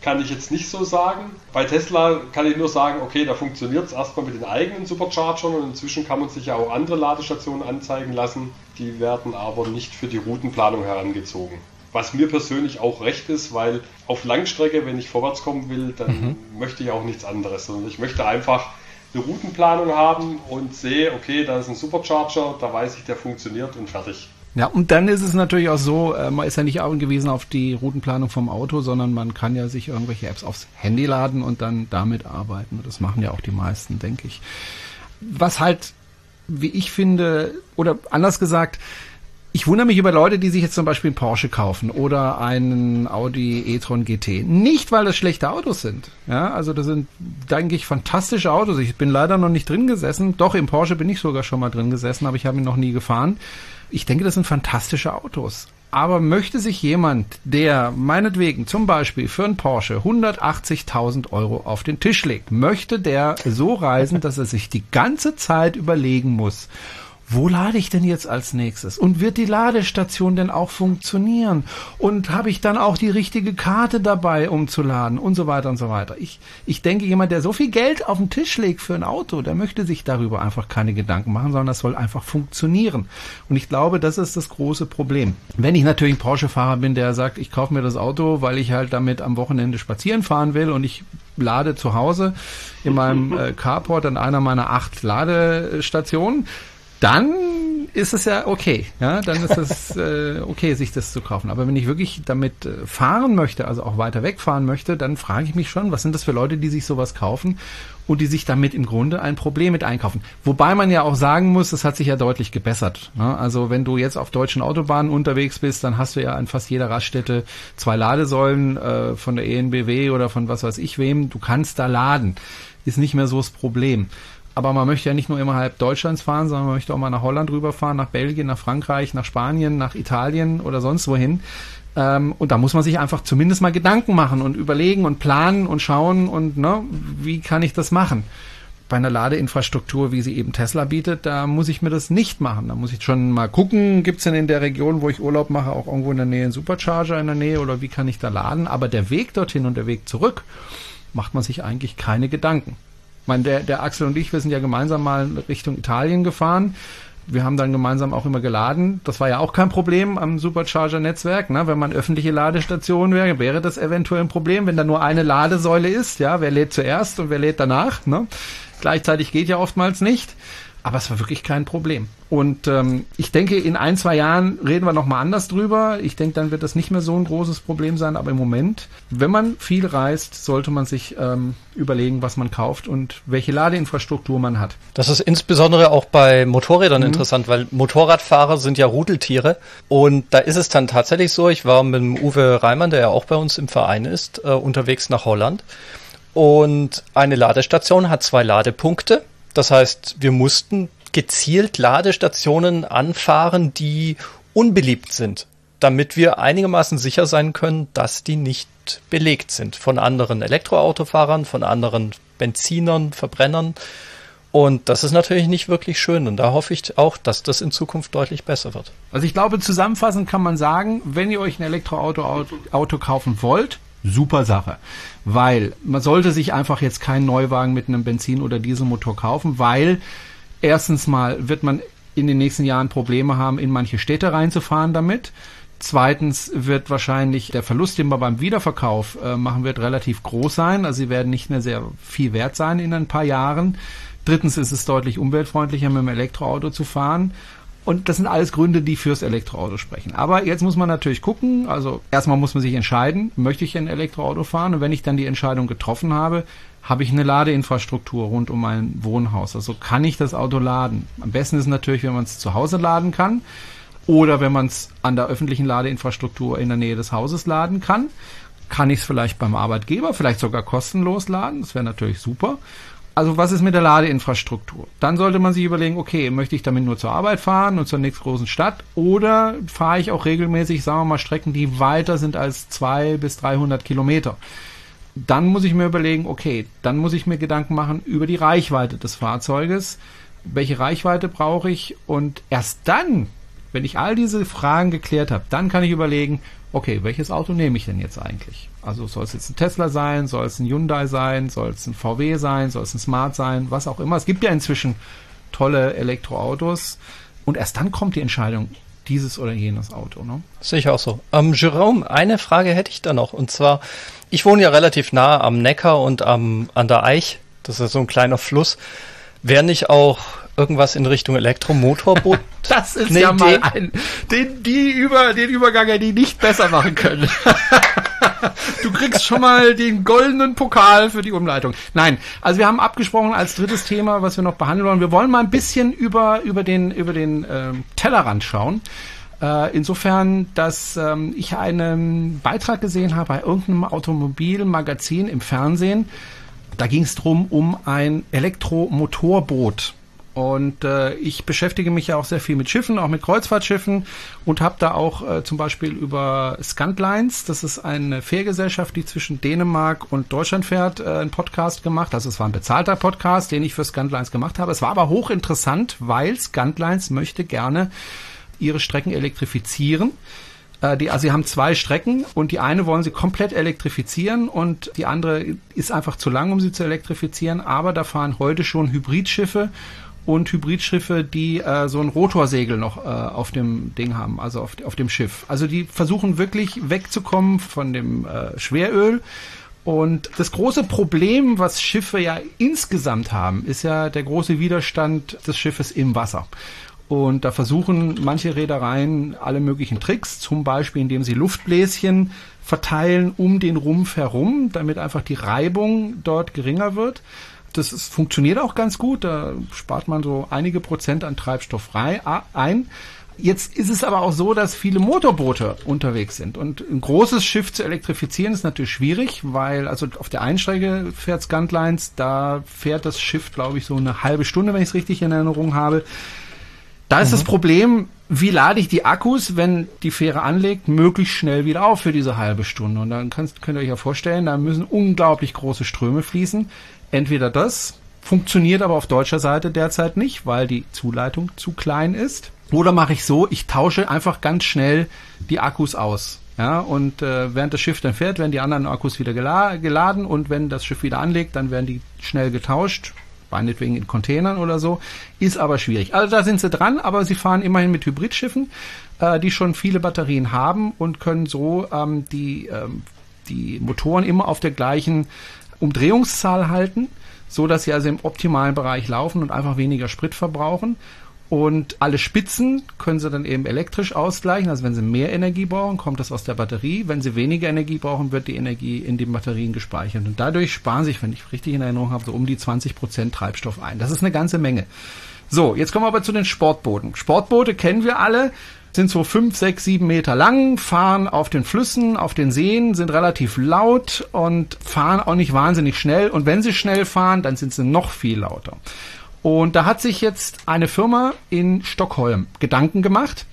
kann ich jetzt nicht so sagen. Bei Tesla kann ich nur sagen, okay, da funktioniert es erstmal mit den eigenen Superchargern und inzwischen kann man sich ja auch andere Ladestationen anzeigen lassen. Die werden aber nicht für die Routenplanung herangezogen. Was mir persönlich auch recht ist, weil auf Langstrecke, wenn ich vorwärts kommen will, dann mhm. möchte ich auch nichts anderes, sondern ich möchte einfach eine Routenplanung haben und sehe, okay, da ist ein Supercharger, da weiß ich, der funktioniert und fertig. Ja, und dann ist es natürlich auch so, äh, man ist ja nicht angewiesen auf die Routenplanung vom Auto, sondern man kann ja sich irgendwelche Apps aufs Handy laden und dann damit arbeiten. Das machen ja auch die meisten, denke ich. Was halt, wie ich finde, oder anders gesagt, ich wundere mich über Leute, die sich jetzt zum Beispiel einen Porsche kaufen oder einen Audi e-tron GT. Nicht, weil das schlechte Autos sind. Ja, also das sind, denke ich, fantastische Autos. Ich bin leider noch nicht drin gesessen. Doch, im Porsche bin ich sogar schon mal drin gesessen, aber ich habe ihn noch nie gefahren. Ich denke, das sind fantastische Autos. Aber möchte sich jemand, der meinetwegen zum Beispiel für einen Porsche 180.000 Euro auf den Tisch legt, möchte der so reisen, dass er sich die ganze Zeit überlegen muss, wo lade ich denn jetzt als nächstes? Und wird die Ladestation denn auch funktionieren? Und habe ich dann auch die richtige Karte dabei, um zu laden? Und so weiter und so weiter. Ich, ich denke, jemand, der so viel Geld auf den Tisch legt für ein Auto, der möchte sich darüber einfach keine Gedanken machen, sondern das soll einfach funktionieren. Und ich glaube, das ist das große Problem. Wenn ich natürlich ein Porsche-Fahrer bin, der sagt, ich kaufe mir das Auto, weil ich halt damit am Wochenende spazieren fahren will und ich lade zu Hause in meinem äh, Carport an einer meiner acht Ladestationen, dann ist es ja okay. Ja, dann ist es äh, okay, sich das zu kaufen. Aber wenn ich wirklich damit äh, fahren möchte, also auch weiter wegfahren möchte, dann frage ich mich schon, was sind das für Leute, die sich sowas kaufen und die sich damit im Grunde ein Problem mit einkaufen. Wobei man ja auch sagen muss, das hat sich ja deutlich gebessert. Ne? Also wenn du jetzt auf deutschen Autobahnen unterwegs bist, dann hast du ja an fast jeder Raststätte zwei Ladesäulen äh, von der ENBW oder von was weiß ich wem. Du kannst da laden. Ist nicht mehr so das Problem. Aber man möchte ja nicht nur innerhalb Deutschlands fahren, sondern man möchte auch mal nach Holland rüberfahren, nach Belgien, nach Frankreich, nach Spanien, nach Italien oder sonst wohin. Ähm, und da muss man sich einfach zumindest mal Gedanken machen und überlegen und planen und schauen und ne, wie kann ich das machen. Bei einer Ladeinfrastruktur, wie sie eben Tesla bietet, da muss ich mir das nicht machen. Da muss ich schon mal gucken, gibt's denn in der Region, wo ich Urlaub mache, auch irgendwo in der Nähe einen Supercharger in der Nähe oder wie kann ich da laden? Aber der Weg dorthin und der Weg zurück macht man sich eigentlich keine Gedanken. Meine, der, der Axel und ich, wir sind ja gemeinsam mal Richtung Italien gefahren. Wir haben dann gemeinsam auch immer geladen. Das war ja auch kein Problem am Supercharger-Netzwerk. Ne? Wenn man öffentliche Ladestationen wäre, wäre das eventuell ein Problem, wenn da nur eine Ladesäule ist. Ja, wer lädt zuerst und wer lädt danach? Ne? Gleichzeitig geht ja oftmals nicht. Aber es war wirklich kein Problem. Und ähm, ich denke, in ein, zwei Jahren reden wir nochmal anders drüber. Ich denke, dann wird das nicht mehr so ein großes Problem sein. Aber im Moment, wenn man viel reist, sollte man sich ähm, überlegen, was man kauft und welche Ladeinfrastruktur man hat. Das ist insbesondere auch bei Motorrädern mhm. interessant, weil Motorradfahrer sind ja Rudeltiere. Und da ist es dann tatsächlich so, ich war mit dem Uwe Reimann, der ja auch bei uns im Verein ist, äh, unterwegs nach Holland. Und eine Ladestation hat zwei Ladepunkte das heißt, wir mussten gezielt Ladestationen anfahren, die unbeliebt sind, damit wir einigermaßen sicher sein können, dass die nicht belegt sind von anderen Elektroautofahrern, von anderen Benzinern, Verbrennern. Und das ist natürlich nicht wirklich schön. Und da hoffe ich auch, dass das in Zukunft deutlich besser wird. Also ich glaube, zusammenfassend kann man sagen, wenn ihr euch ein Elektroauto Auto, kaufen wollt, super Sache. Weil man sollte sich einfach jetzt keinen Neuwagen mit einem Benzin- oder Dieselmotor kaufen, weil erstens mal wird man in den nächsten Jahren Probleme haben, in manche Städte reinzufahren damit. Zweitens wird wahrscheinlich der Verlust, den man beim Wiederverkauf äh, machen wird, relativ groß sein. Also sie werden nicht mehr sehr viel wert sein in ein paar Jahren. Drittens ist es deutlich umweltfreundlicher, mit dem Elektroauto zu fahren. Und das sind alles Gründe, die fürs Elektroauto sprechen. Aber jetzt muss man natürlich gucken, also erstmal muss man sich entscheiden, möchte ich ein Elektroauto fahren? Und wenn ich dann die Entscheidung getroffen habe, habe ich eine Ladeinfrastruktur rund um mein Wohnhaus. Also kann ich das Auto laden. Am besten ist natürlich, wenn man es zu Hause laden kann oder wenn man es an der öffentlichen Ladeinfrastruktur in der Nähe des Hauses laden kann. Kann ich es vielleicht beim Arbeitgeber, vielleicht sogar kostenlos laden. Das wäre natürlich super. Also was ist mit der Ladeinfrastruktur? Dann sollte man sich überlegen, okay, möchte ich damit nur zur Arbeit fahren und zur nächsten großen Stadt oder fahre ich auch regelmäßig, sagen wir mal, Strecken, die weiter sind als zwei bis 300 Kilometer? Dann muss ich mir überlegen, okay, dann muss ich mir Gedanken machen über die Reichweite des Fahrzeuges. Welche Reichweite brauche ich? Und erst dann, wenn ich all diese Fragen geklärt habe, dann kann ich überlegen, okay, welches Auto nehme ich denn jetzt eigentlich? Also soll es jetzt ein Tesla sein, soll es ein Hyundai sein, soll es ein VW sein, soll es ein Smart sein, was auch immer. Es gibt ja inzwischen tolle Elektroautos und erst dann kommt die Entscheidung, dieses oder jenes Auto. Ne? Sehe ich auch so. Ähm, Jerome, eine Frage hätte ich da noch und zwar, ich wohne ja relativ nah am Neckar und am, an der Eich, das ist so ein kleiner Fluss. Wäre nicht auch irgendwas in Richtung Elektromotorboot? das ist ja Idee? mal ein, den, die über, den Übergang, die nicht besser machen können. du kriegst schon mal den goldenen Pokal für die Umleitung. Nein, also wir haben abgesprochen als drittes Thema, was wir noch behandeln wollen. Wir wollen mal ein bisschen über, über den, über den ähm, Tellerrand schauen. Äh, insofern, dass ähm, ich einen Beitrag gesehen habe bei irgendeinem Automobilmagazin im Fernsehen. Da ging es drum um ein Elektromotorboot. Und äh, ich beschäftige mich ja auch sehr viel mit Schiffen, auch mit Kreuzfahrtschiffen und habe da auch äh, zum Beispiel über Scantlines, das ist eine Fährgesellschaft, die zwischen Dänemark und Deutschland fährt, äh, einen Podcast gemacht. Also es war ein bezahlter Podcast, den ich für Scantlines gemacht habe. Es war aber hochinteressant, weil Scantlines möchte gerne ihre Strecken elektrifizieren. Äh, die, also sie haben zwei Strecken und die eine wollen sie komplett elektrifizieren und die andere ist einfach zu lang, um sie zu elektrifizieren. Aber da fahren heute schon Hybridschiffe und Hybridschiffe, die äh, so ein Rotorsegel noch äh, auf dem Ding haben, also auf, auf dem Schiff. Also die versuchen wirklich wegzukommen von dem äh, Schweröl. Und das große Problem, was Schiffe ja insgesamt haben, ist ja der große Widerstand des Schiffes im Wasser. Und da versuchen manche Reedereien alle möglichen Tricks, zum Beispiel indem sie Luftbläschen verteilen um den Rumpf herum, damit einfach die Reibung dort geringer wird das ist, funktioniert auch ganz gut. Da spart man so einige Prozent an Treibstoff frei, ein. Jetzt ist es aber auch so, dass viele Motorboote unterwegs sind. Und ein großes Schiff zu elektrifizieren ist natürlich schwierig, weil also auf der einen Strecke fährt Scantlines, da fährt das Schiff, glaube ich, so eine halbe Stunde, wenn ich es richtig in Erinnerung habe. Da ist mhm. das Problem, wie lade ich die Akkus, wenn die Fähre anlegt, möglichst schnell wieder auf für diese halbe Stunde. Und dann kannst, könnt ihr euch ja vorstellen, da müssen unglaublich große Ströme fließen. Entweder das funktioniert aber auf deutscher Seite derzeit nicht, weil die Zuleitung zu klein ist. Oder mache ich so, ich tausche einfach ganz schnell die Akkus aus. Ja, und äh, während das Schiff dann fährt, werden die anderen Akkus wieder gela geladen und wenn das Schiff wieder anlegt, dann werden die schnell getauscht, meinetwegen in Containern oder so. Ist aber schwierig. Also da sind sie dran, aber sie fahren immerhin mit Hybridschiffen, äh, die schon viele Batterien haben und können so ähm, die, ähm, die Motoren immer auf der gleichen Umdrehungszahl halten, so dass sie also im optimalen Bereich laufen und einfach weniger Sprit verbrauchen. Und alle Spitzen können sie dann eben elektrisch ausgleichen. Also wenn sie mehr Energie brauchen, kommt das aus der Batterie. Wenn sie weniger Energie brauchen, wird die Energie in den Batterien gespeichert. Und dadurch sparen sich, wenn ich richtig in Erinnerung habe, so um die 20 Prozent Treibstoff ein. Das ist eine ganze Menge. So, jetzt kommen wir aber zu den Sportbooten. Sportboote kennen wir alle sind so fünf, sechs, sieben Meter lang, fahren auf den Flüssen, auf den Seen, sind relativ laut und fahren auch nicht wahnsinnig schnell. Und wenn sie schnell fahren, dann sind sie noch viel lauter. Und da hat sich jetzt eine Firma in Stockholm Gedanken gemacht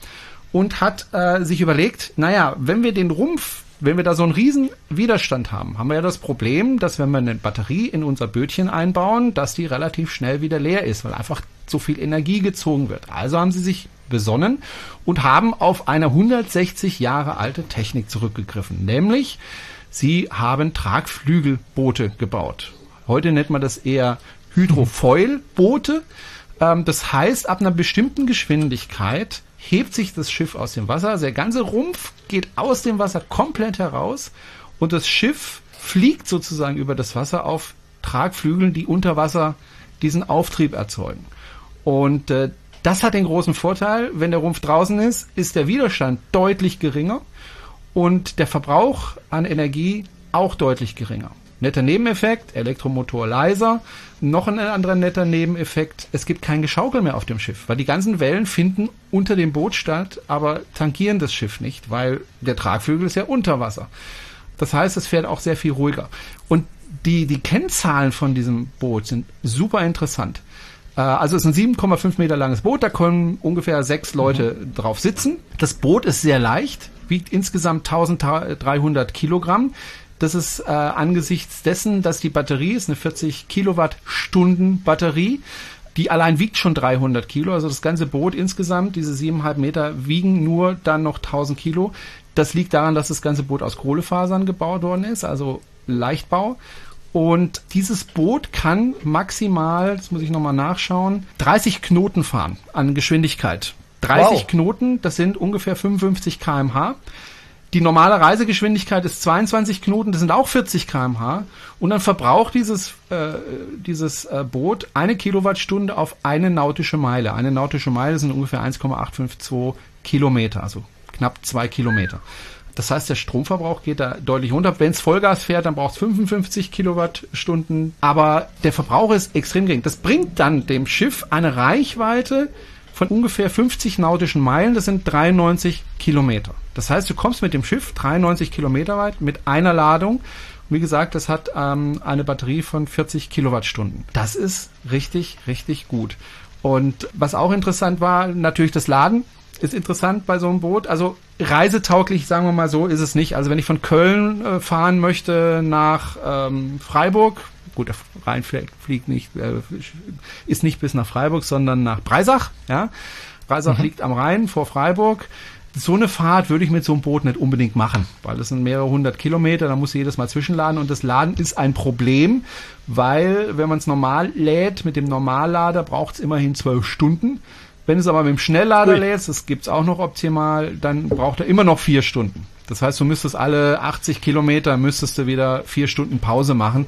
und hat äh, sich überlegt, naja, wenn wir den Rumpf wenn wir da so einen riesen Widerstand haben, haben wir ja das Problem, dass wenn wir eine Batterie in unser Bötchen einbauen, dass die relativ schnell wieder leer ist, weil einfach so viel Energie gezogen wird. Also haben sie sich besonnen und haben auf eine 160 Jahre alte Technik zurückgegriffen, nämlich sie haben Tragflügelboote gebaut. Heute nennt man das eher Hydrofoil-Boote. Ähm, das heißt, ab einer bestimmten Geschwindigkeit hebt sich das Schiff aus dem Wasser. Der ganze Rumpf geht aus dem Wasser komplett heraus und das Schiff fliegt sozusagen über das Wasser auf Tragflügeln, die unter Wasser diesen Auftrieb erzeugen. Und äh, Das hat den großen Vorteil, wenn der Rumpf draußen ist, ist der Widerstand deutlich geringer und der Verbrauch an Energie auch deutlich geringer. Netter Nebeneffekt, Elektromotor leiser. Noch ein anderer netter Nebeneffekt, es gibt kein Geschaukel mehr auf dem Schiff, weil die ganzen Wellen finden unter dem Boot statt, aber tangieren das Schiff nicht, weil der Tragflügel ist ja unter Wasser. Das heißt, es fährt auch sehr viel ruhiger. Und die, die Kennzahlen von diesem Boot sind super interessant. Äh, also es ist ein 7,5 Meter langes Boot, da können ungefähr sechs Leute mhm. drauf sitzen. Das Boot ist sehr leicht, wiegt insgesamt 1300 Kilogramm. Das ist äh, angesichts dessen, dass die Batterie ist eine 40 Kilowattstunden Batterie. Die allein wiegt schon 300 Kilo, also das ganze Boot insgesamt, diese siebeneinhalb Meter, wiegen nur dann noch 1000 Kilo. Das liegt daran, dass das ganze Boot aus Kohlefasern gebaut worden ist, also Leichtbau. Und dieses Boot kann maximal, das muss ich nochmal nachschauen, 30 Knoten fahren an Geschwindigkeit. 30 wow. Knoten, das sind ungefähr 55 kmh. Die normale Reisegeschwindigkeit ist 22 Knoten, das sind auch 40 kmh. Und dann verbraucht dieses, äh, dieses äh, Boot eine Kilowattstunde auf eine nautische Meile. Eine nautische Meile sind ungefähr 1,852 Kilometer, also knapp zwei Kilometer. Das heißt, der Stromverbrauch geht da deutlich runter. Wenn es Vollgas fährt, dann braucht es 55 Kilowattstunden. Aber der Verbrauch ist extrem gering. Das bringt dann dem Schiff eine Reichweite von ungefähr 50 nautischen Meilen. Das sind 93 Kilometer. Das heißt, du kommst mit dem Schiff 93 Kilometer weit mit einer Ladung. wie gesagt, das hat ähm, eine Batterie von 40 Kilowattstunden. Das ist richtig, richtig gut. Und was auch interessant war, natürlich das Laden ist interessant bei so einem Boot. Also reisetauglich, sagen wir mal so, ist es nicht. Also wenn ich von Köln äh, fahren möchte nach ähm, Freiburg, gut, der Rhein fliegt nicht, äh, ist nicht bis nach Freiburg, sondern nach Breisach. Ja, Breisach mhm. liegt am Rhein vor Freiburg. So eine Fahrt würde ich mit so einem Boot nicht unbedingt machen, weil das sind mehrere hundert Kilometer, da muss jedes Mal zwischenladen und das Laden ist ein Problem, weil wenn man es normal lädt, mit dem Normallader braucht es immerhin zwölf Stunden. Wenn es aber mit dem Schnelllader lädst, das gibt's auch noch optimal, dann braucht er immer noch vier Stunden. Das heißt, du müsstest alle 80 Kilometer müsstest du wieder vier Stunden Pause machen.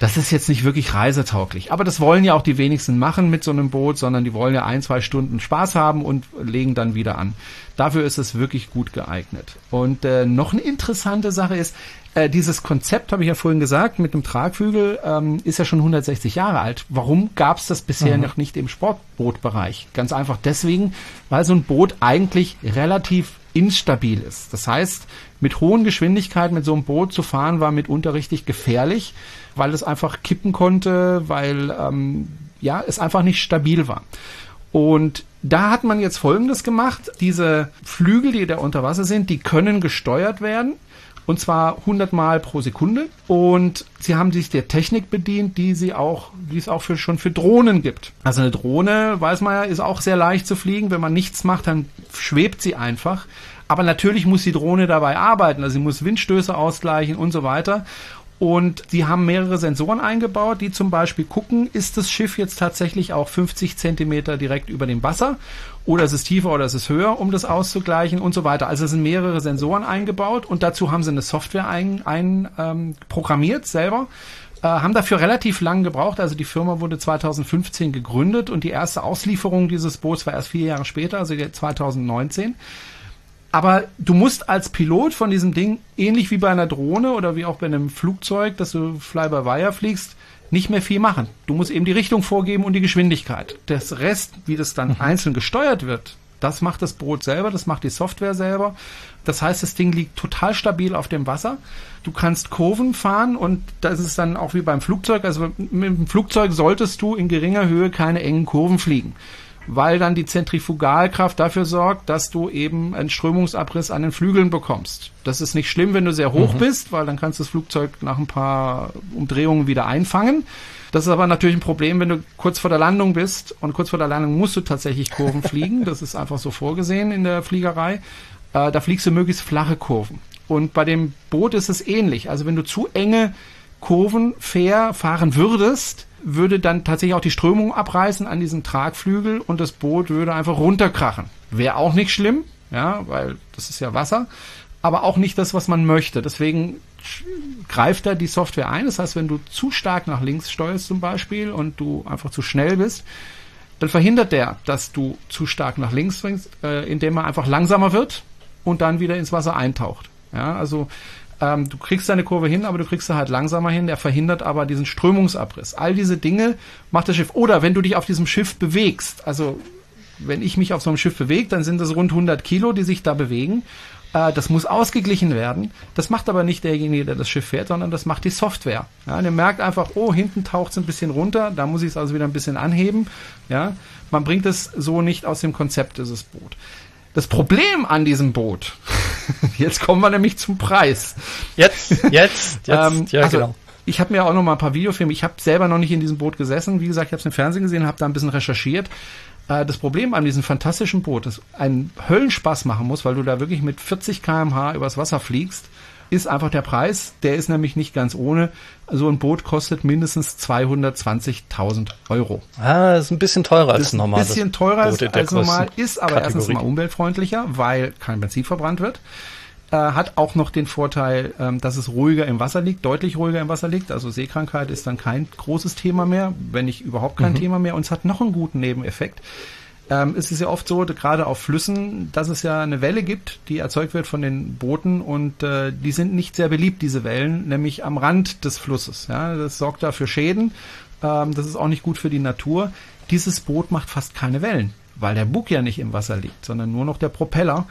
Das ist jetzt nicht wirklich reisetauglich. Aber das wollen ja auch die wenigsten machen mit so einem Boot, sondern die wollen ja ein, zwei Stunden Spaß haben und legen dann wieder an. Dafür ist es wirklich gut geeignet. Und äh, noch eine interessante Sache ist, äh, dieses Konzept, habe ich ja vorhin gesagt, mit dem Tragflügel ähm, ist ja schon 160 Jahre alt. Warum gab es das bisher mhm. noch nicht im Sportbootbereich? Ganz einfach deswegen, weil so ein Boot eigentlich relativ instabil ist. Das heißt, mit hohen Geschwindigkeiten mit so einem Boot zu fahren war mitunter richtig gefährlich, weil es einfach kippen konnte, weil ähm, ja es einfach nicht stabil war. Und da hat man jetzt Folgendes gemacht. Diese Flügel, die da unter Wasser sind, die können gesteuert werden. Und zwar 100 Mal pro Sekunde. Und sie haben sich der Technik bedient, die sie auch, die es auch für, schon für Drohnen gibt. Also eine Drohne, weiß man ja, ist auch sehr leicht zu fliegen. Wenn man nichts macht, dann schwebt sie einfach. Aber natürlich muss die Drohne dabei arbeiten. Also sie muss Windstöße ausgleichen und so weiter. Und sie haben mehrere Sensoren eingebaut, die zum Beispiel gucken, ist das Schiff jetzt tatsächlich auch 50 Zentimeter direkt über dem Wasser oder ist es tiefer oder ist es höher, um das auszugleichen und so weiter. Also es sind mehrere Sensoren eingebaut und dazu haben sie eine Software ein, ein ähm, programmiert selber. Äh, haben dafür relativ lang gebraucht. Also die Firma wurde 2015 gegründet und die erste Auslieferung dieses Boots war erst vier Jahre später, also 2019. Aber du musst als Pilot von diesem Ding, ähnlich wie bei einer Drohne oder wie auch bei einem Flugzeug, dass du Fly-by-Wire fliegst, nicht mehr viel machen. Du musst eben die Richtung vorgeben und die Geschwindigkeit. Das Rest, wie das dann mhm. einzeln gesteuert wird, das macht das Boot selber, das macht die Software selber. Das heißt, das Ding liegt total stabil auf dem Wasser. Du kannst Kurven fahren und das ist dann auch wie beim Flugzeug. Also mit dem Flugzeug solltest du in geringer Höhe keine engen Kurven fliegen weil dann die Zentrifugalkraft dafür sorgt, dass du eben einen Strömungsabriss an den Flügeln bekommst. Das ist nicht schlimm, wenn du sehr hoch mhm. bist, weil dann kannst du das Flugzeug nach ein paar Umdrehungen wieder einfangen. Das ist aber natürlich ein Problem, wenn du kurz vor der Landung bist und kurz vor der Landung musst du tatsächlich Kurven fliegen. Das ist einfach so vorgesehen in der Fliegerei. Äh, da fliegst du möglichst flache Kurven. Und bei dem Boot ist es ähnlich. Also wenn du zu enge Kurven fair fahren würdest, würde dann tatsächlich auch die Strömung abreißen an diesem Tragflügel und das Boot würde einfach runterkrachen. Wäre auch nicht schlimm, ja, weil das ist ja Wasser, aber auch nicht das, was man möchte. Deswegen greift da die Software ein. Das heißt, wenn du zu stark nach links steuerst zum Beispiel und du einfach zu schnell bist, dann verhindert der, dass du zu stark nach links swingst, äh, indem er einfach langsamer wird und dann wieder ins Wasser eintaucht. Ja, also ähm, du kriegst deine Kurve hin, aber du kriegst sie halt langsamer hin. Der verhindert aber diesen Strömungsabriss. All diese Dinge macht das Schiff. Oder wenn du dich auf diesem Schiff bewegst, also wenn ich mich auf so einem Schiff bewege, dann sind das rund 100 Kilo, die sich da bewegen. Äh, das muss ausgeglichen werden. Das macht aber nicht derjenige, der das Schiff fährt, sondern das macht die Software. Ja, der merkt einfach, oh, hinten taucht es ein bisschen runter, da muss ich es also wieder ein bisschen anheben. Ja, man bringt es so nicht aus dem Konzept dieses Boot. Das Problem an diesem Boot, jetzt kommen wir nämlich zum Preis. Jetzt, jetzt, jetzt, Ähm, ja also, genau. Ich habe mir auch noch mal ein paar Videofilme. Ich habe selber noch nicht in diesem Boot gesessen. Wie gesagt, ich habe es im Fernsehen gesehen, habe da ein bisschen recherchiert. Äh, das Problem an diesem fantastischen Boot, das einen Höllenspaß machen muss, weil du da wirklich mit 40 km/h übers Wasser fliegst, ist einfach der Preis. Der ist nämlich nicht ganz ohne. So ein Boot kostet mindestens 220.000 Euro. Ah, ist ein bisschen teurer als ist ein normal. bisschen teurer als, als normal, ist aber erstens Kategorie. mal umweltfreundlicher, weil kein Benzin verbrannt wird. Äh, hat auch noch den Vorteil, ähm, dass es ruhiger im Wasser liegt, deutlich ruhiger im Wasser liegt. Also Seekrankheit ist dann kein großes Thema mehr, wenn nicht überhaupt Mhm. kein Thema mehr. Und es hat noch einen guten Nebeneffekt. Ähm, es ist ja oft so, gerade auf Flüssen, dass es ja eine Welle gibt, die erzeugt wird von den Booten und äh, die sind nicht sehr beliebt, diese Wellen, nämlich am Rand des Flusses. Ja, das sorgt da für Schäden. Ähm, das ist auch nicht gut für die Natur. Dieses Boot macht fast keine Wellen, weil der Bug ja nicht im Wasser liegt, sondern nur noch der Propeller.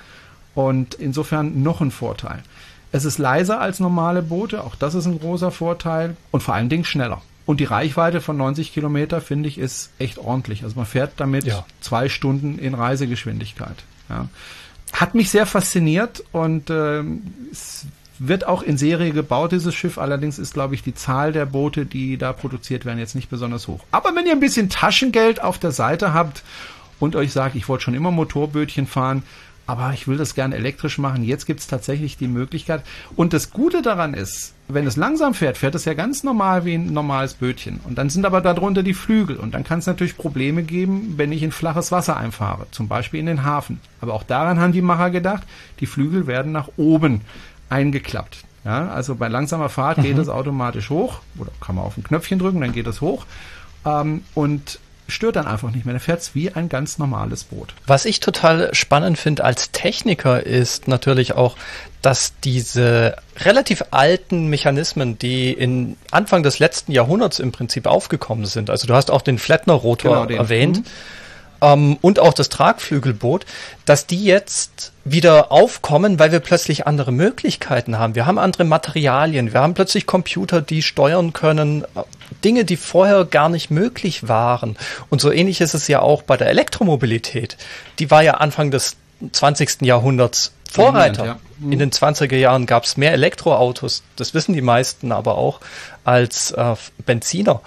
Und insofern noch ein Vorteil. Es ist leiser als normale Boote, auch das ist ein großer Vorteil und vor allen Dingen schneller. Und die Reichweite von 90 Kilometer, finde ich, ist echt ordentlich. Also man fährt damit Ja. zwei Stunden in Reisegeschwindigkeit. Ja. Hat mich sehr fasziniert und ähm, es wird auch in Serie gebaut, dieses Schiff. Allerdings ist, glaube ich, die Zahl der Boote, die da produziert werden, jetzt nicht besonders hoch. Aber wenn ihr ein bisschen Taschengeld auf der Seite habt und euch sagt, ich wollte schon immer Motorbötchen fahren, aber ich will das gerne elektrisch machen. Jetzt gibt es tatsächlich die Möglichkeit. Und das Gute daran ist, wenn es langsam fährt, fährt es ja ganz normal wie ein normales Bötchen. Und dann sind aber darunter die Flügel. Und dann kann es natürlich Probleme geben, wenn ich in flaches Wasser einfahre, zum Beispiel in den Hafen. Aber auch daran haben die Macher gedacht, die Flügel werden nach oben eingeklappt. Ja, also bei langsamer Fahrt geht es automatisch hoch. Oder kann man auf ein Knöpfchen drücken, dann geht es hoch. Ähm, und stört dann einfach nicht mehr. Dann fährt es wie ein ganz normales Boot. Was ich total spannend finde als Techniker ist natürlich auch, dass diese relativ alten Mechanismen, die in Anfang des letzten Jahrhunderts im Prinzip aufgekommen sind, also du hast auch den Flettner-Rotor Genau, erwähnt, Mhm. ähm, und auch das Tragflügelboot, dass die jetzt wieder aufkommen, weil wir plötzlich andere Möglichkeiten haben. Wir haben andere Materialien, wir haben plötzlich Computer, die steuern können, äh, Dinge, die vorher gar nicht möglich waren. Und so ähnlich ist es ja auch bei der Elektromobilität. Die war ja Anfang des 20. Jahrhunderts Vorreiter. Ja. Mhm. In den 20er Jahren gab es mehr Elektroautos, das wissen die meisten aber auch, als äh, Benziner.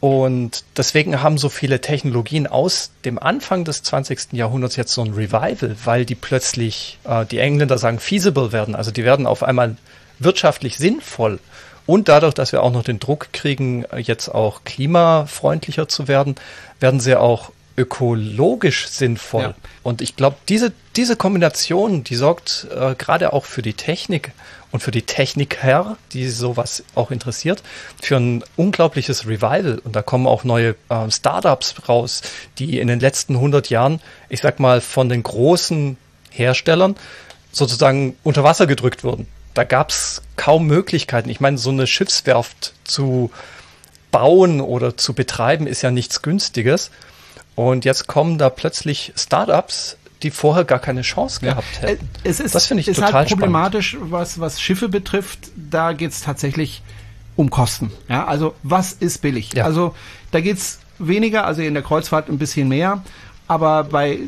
Und deswegen haben so viele Technologien aus dem Anfang des 20. Jahrhunderts jetzt so ein Revival, weil die plötzlich, äh, die Engländer sagen, feasible werden. Also die werden auf einmal wirtschaftlich sinnvoll. Und dadurch, dass wir auch noch den Druck kriegen, äh, jetzt auch klimafreundlicher zu werden, werden sie auch ökologisch sinnvoll. Ja. Und ich glaube, diese, diese Kombination, die sorgt äh, gerade auch für die Technik und für die Techniker, die sowas auch interessiert, für ein unglaubliches Revival. Und da kommen auch neue äh, Startups raus, die in den letzten 100 Jahren, ich sag mal, von den großen Herstellern sozusagen unter Wasser gedrückt wurden. Da gab's kaum Möglichkeiten. Ich meine, so eine Schiffswerft zu bauen oder zu betreiben ist ja nichts Günstiges. Und jetzt kommen da plötzlich Startups, die vorher gar keine Chance gehabt Äh, hätten. Es ist, Das finde ich ist total halt spannend. problematisch, was, was Schiffe betrifft. Da geht es tatsächlich um Kosten. Ja, also was ist billig? Ja. Also da geht's weniger, also in der Kreuzfahrt ein bisschen mehr, aber bei,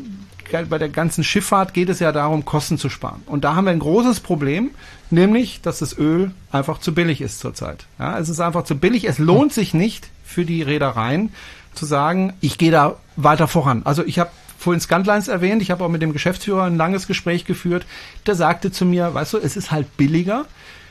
bei der ganzen Schifffahrt geht es ja darum, Kosten zu sparen. Und da haben wir ein großes Problem, nämlich, dass das Öl einfach zu billig ist zurzeit. Ja, es ist einfach zu billig. Es lohnt sich nicht für die Reedereien zu sagen, ich gehe da weiter voran. Also ich habe vorhin Scantlines erwähnt, ich habe auch mit dem Geschäftsführer ein langes Gespräch geführt, der sagte zu mir, weißt du, es ist halt billiger,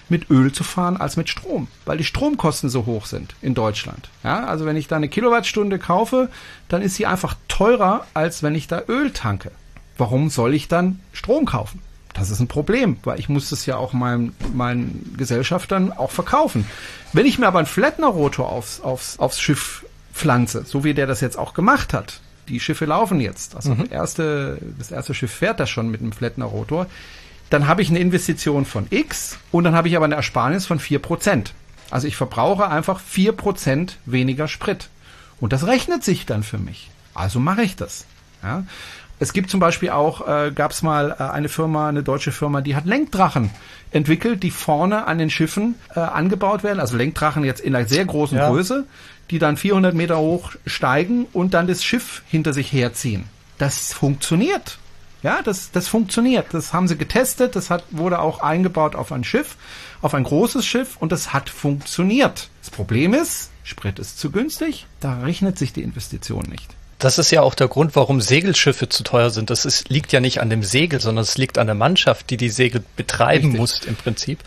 mit Öl zu fahren als mit Strom, weil die Stromkosten so hoch sind in Deutschland. Ja, also wenn ich da eine Kilowattstunde kaufe, dann ist sie einfach teurer, als wenn ich da Öl tanke. Warum soll ich dann Strom kaufen? Das ist ein Problem, weil ich muss das ja auch meinen, meinen Gesellschaftern auch verkaufen. Wenn ich mir aber einen Flettner-Rotor aufs, aufs, aufs Schiff pflanze, so wie der das jetzt auch gemacht hat, die Schiffe laufen jetzt. Also mhm. erste, das erste Schiff fährt das schon mit einem Flettner Rotor. Dann habe ich eine Investition von X und dann habe ich aber eine Ersparnis von vier Prozent. Also ich verbrauche einfach vier Prozent weniger Sprit. Und das rechnet sich dann für mich. Also mache ich das. Ja. Es gibt zum Beispiel auch, äh, gab es mal äh, eine Firma, eine deutsche Firma, die hat Lenkdrachen entwickelt, die vorne an den Schiffen äh, angebaut werden. Also Lenkdrachen jetzt in einer sehr großen ja. Größe, die dann 400 Meter hoch steigen und dann das Schiff hinter sich herziehen. Das funktioniert. Ja, das, das funktioniert. Das haben sie getestet. Das hat, wurde auch eingebaut auf ein Schiff, auf ein großes Schiff und das hat funktioniert. Das Problem ist, Sprit ist zu günstig. Da rechnet sich die Investition nicht. Das ist ja auch der Grund, warum Segelschiffe zu teuer sind. Das ist, liegt ja nicht an dem Segel, sondern es liegt an der Mannschaft, die die Segel betreiben Richtig. muss im Prinzip.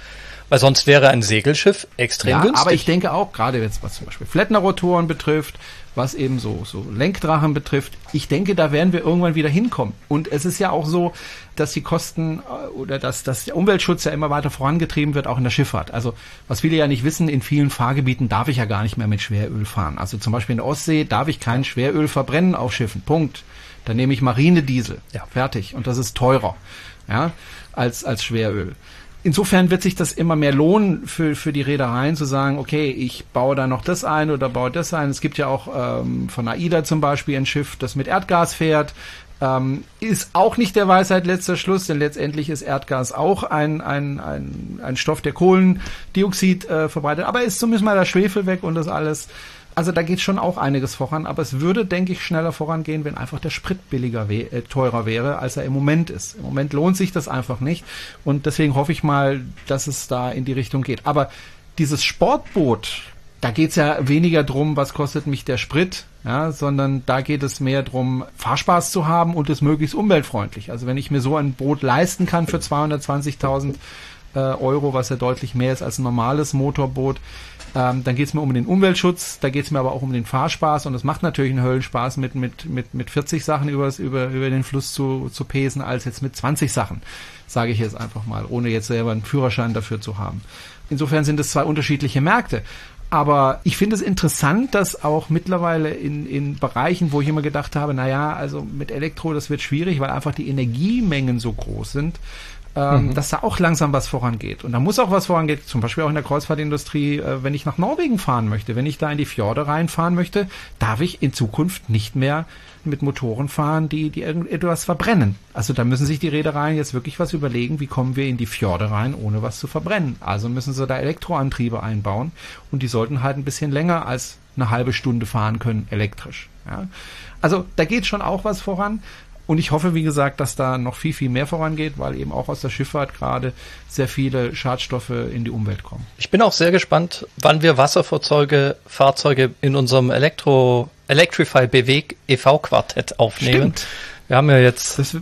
Weil sonst wäre ein Segelschiff extrem ja, günstig. Aber ich denke auch, gerade jetzt was zum Beispiel Flettner-Rotoren betrifft, was eben so, so Lenkdrachen betrifft, ich denke, da werden wir irgendwann wieder hinkommen. Und es ist ja auch so, dass die Kosten äh, oder dass, dass der Umweltschutz ja immer weiter vorangetrieben wird, auch in der Schifffahrt. Also was viele ja nicht wissen, in vielen Fahrgebieten darf ich ja gar nicht mehr mit Schweröl fahren. Also zum Beispiel in der Ostsee darf ich kein Schweröl verbrennen auf Schiffen. Punkt. Dann nehme ich Marinediesel. Ja. Fertig. Und das ist teurer. Ja, als, als Schweröl insofern wird sich das immer mehr lohnen für, für die Reedereien zu sagen, okay, ich baue da noch das ein oder baue das ein. Es gibt ja auch ähm, von AIDA zum Beispiel ein Schiff, das mit Erdgas fährt. Ähm, ist auch nicht der Weisheit letzter Schluss, denn letztendlich ist Erdgas auch ein, ein, ein, ein Stoff, der Kohlendioxid äh, verbreitet. Aber ist zumindest mal der Schwefel weg und das alles. Also da geht schon auch einiges voran, aber es würde, denke ich, schneller vorangehen, wenn einfach der Sprit billiger wär, äh, teurer wäre, als er im Moment ist. Im Moment lohnt sich das einfach nicht und deswegen hoffe ich mal, dass es da in die Richtung geht. Aber dieses Sportboot, da geht es ja weniger drum, was kostet mich der Sprit, ja, sondern da geht es mehr drum, Fahrspaß zu haben und es möglichst umweltfreundlich. Also wenn ich mir so ein Boot leisten kann für 220.000 äh, Euro, was ja deutlich mehr ist als ein normales Motorboot, ähm, dann geht es mir um den Umweltschutz, da geht es mir aber auch um den Fahrspaß und es macht natürlich einen Höllenspaß, mit, mit, mit, mit 40 Sachen übers, über, über den Fluss zu, zu pesen, als jetzt mit 20 Sachen, sage ich jetzt einfach mal, ohne jetzt selber einen Führerschein dafür zu haben. Insofern sind es zwei unterschiedliche Märkte. Aber ich finde es interessant, dass auch mittlerweile in, in Bereichen, wo ich immer gedacht habe, naja, also mit Elektro, das wird schwierig, weil einfach die Energiemengen so groß sind, ähm, mhm. dass da auch langsam was vorangeht. Und da muss auch was vorangehen, zum Beispiel auch in der Kreuzfahrtindustrie, äh, wenn ich nach Norwegen fahren möchte, wenn ich da in die Fjorde reinfahren möchte, darf ich in Zukunft nicht mehr mit Motoren fahren, die, die irgendetwas verbrennen. Also da müssen sich die Reedereien jetzt wirklich was überlegen, wie kommen wir in die Fjorde rein, ohne was zu verbrennen. Also müssen sie da Elektroantriebe einbauen und die sollten halt ein bisschen länger als eine halbe Stunde fahren können, elektrisch. Ja. Also da geht schon auch was voran. Und ich hoffe, wie gesagt, dass da noch viel, viel mehr vorangeht, weil eben auch aus der Schifffahrt gerade sehr viele Schadstoffe in die Umwelt kommen. Ich bin auch sehr gespannt, wann wir Wasserfahrzeuge Fahrzeuge in unserem Elektro Electrify BW e.V. Quartett aufnehmen. Stimmt. Wir haben ja jetzt das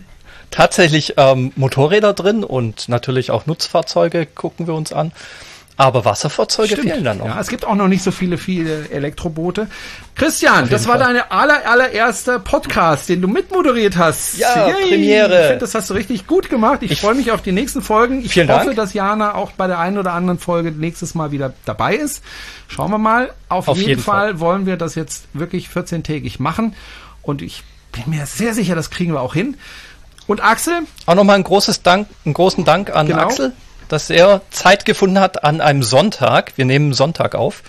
tatsächlich ähm, Motorräder drin und natürlich auch Nutzfahrzeuge gucken wir uns an. Aber Wasserfahrzeuge Stimmt. fehlen dann noch. Ja, es gibt auch noch nicht so viele, viele Elektroboote. Christian, das war deine aller, allererste Podcast, den du mitmoderiert hast. Ja, Yay. Premiere. Ich finde, das hast du richtig gut gemacht. Ich, ich freue mich auf die nächsten Folgen. Ich hoffe, Dank. dass Jana auch bei der einen oder anderen Folge nächstes Mal wieder dabei ist. Schauen wir mal. Auf, auf jeden, jeden Fall, Fall wollen wir das jetzt wirklich 14-tägig machen. Und ich bin mir sehr sicher, das kriegen wir auch hin. Und Axel? Auch nochmal ein großes Dank, einen großen Dank an genau. Axel dass er Zeit gefunden hat, an einem Sonntag, wir nehmen Sonntag auf,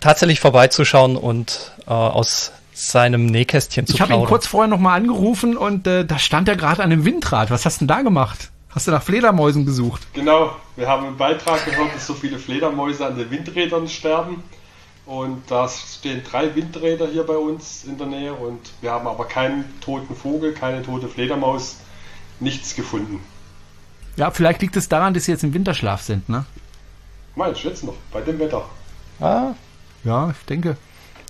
tatsächlich vorbeizuschauen und äh, aus seinem Nähkästchen zu Ich habe ihn kurz vorher nochmal angerufen und äh, da stand er gerade an einem Windrad. Was hast du denn da gemacht? Hast du nach Fledermäusen gesucht? Genau, wir haben im Beitrag gehört, dass so viele Fledermäuse an den Windrädern sterben. Und da stehen drei Windräder hier bei uns in der Nähe und wir haben aber keinen toten Vogel, keine tote Fledermaus, nichts gefunden. Ja, vielleicht liegt es daran, dass sie jetzt im Winterschlaf sind, ne? Meinst du jetzt noch, bei dem Wetter? Ah. Ja, ich denke.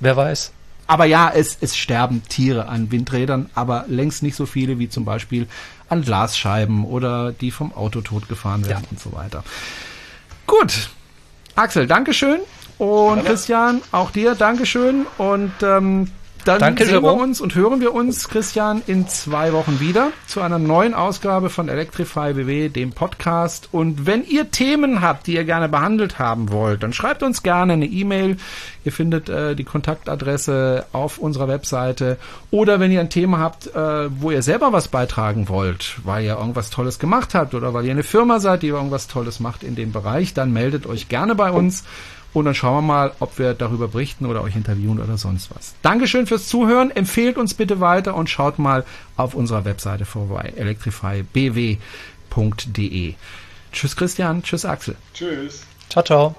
Wer weiß. Aber ja, es, es sterben Tiere an Windrädern, aber längst nicht so viele wie zum Beispiel an Glasscheiben oder die vom Auto totgefahren werden ja. und so weiter. Gut. Axel, Dankeschön. Und Christian, auch dir Dankeschön. Und ähm, Dann Danke, sehen wir Jerome. uns und hören wir uns, Christian, in zwei Wochen wieder zu einer neuen Ausgabe von Electrify BW, dem Podcast. Und wenn ihr Themen habt, die ihr gerne behandelt haben wollt, dann schreibt uns gerne eine E-Mail. Ihr findet äh, die Kontaktadresse auf unserer Webseite. Oder wenn ihr ein Thema habt, äh, wo ihr selber was beitragen wollt, weil ihr irgendwas Tolles gemacht habt oder weil ihr eine Firma seid, die irgendwas Tolles macht in dem Bereich, dann meldet euch gerne bei uns. Und dann schauen wir mal, ob wir darüber berichten oder euch interviewen oder sonst was. Dankeschön fürs Zuhören. Empfehlt uns bitte weiter und schaut mal auf unserer Webseite vorbei. electrifybw.de. Tschüss Christian, tschüss Axel. Tschüss. Ciao, ciao.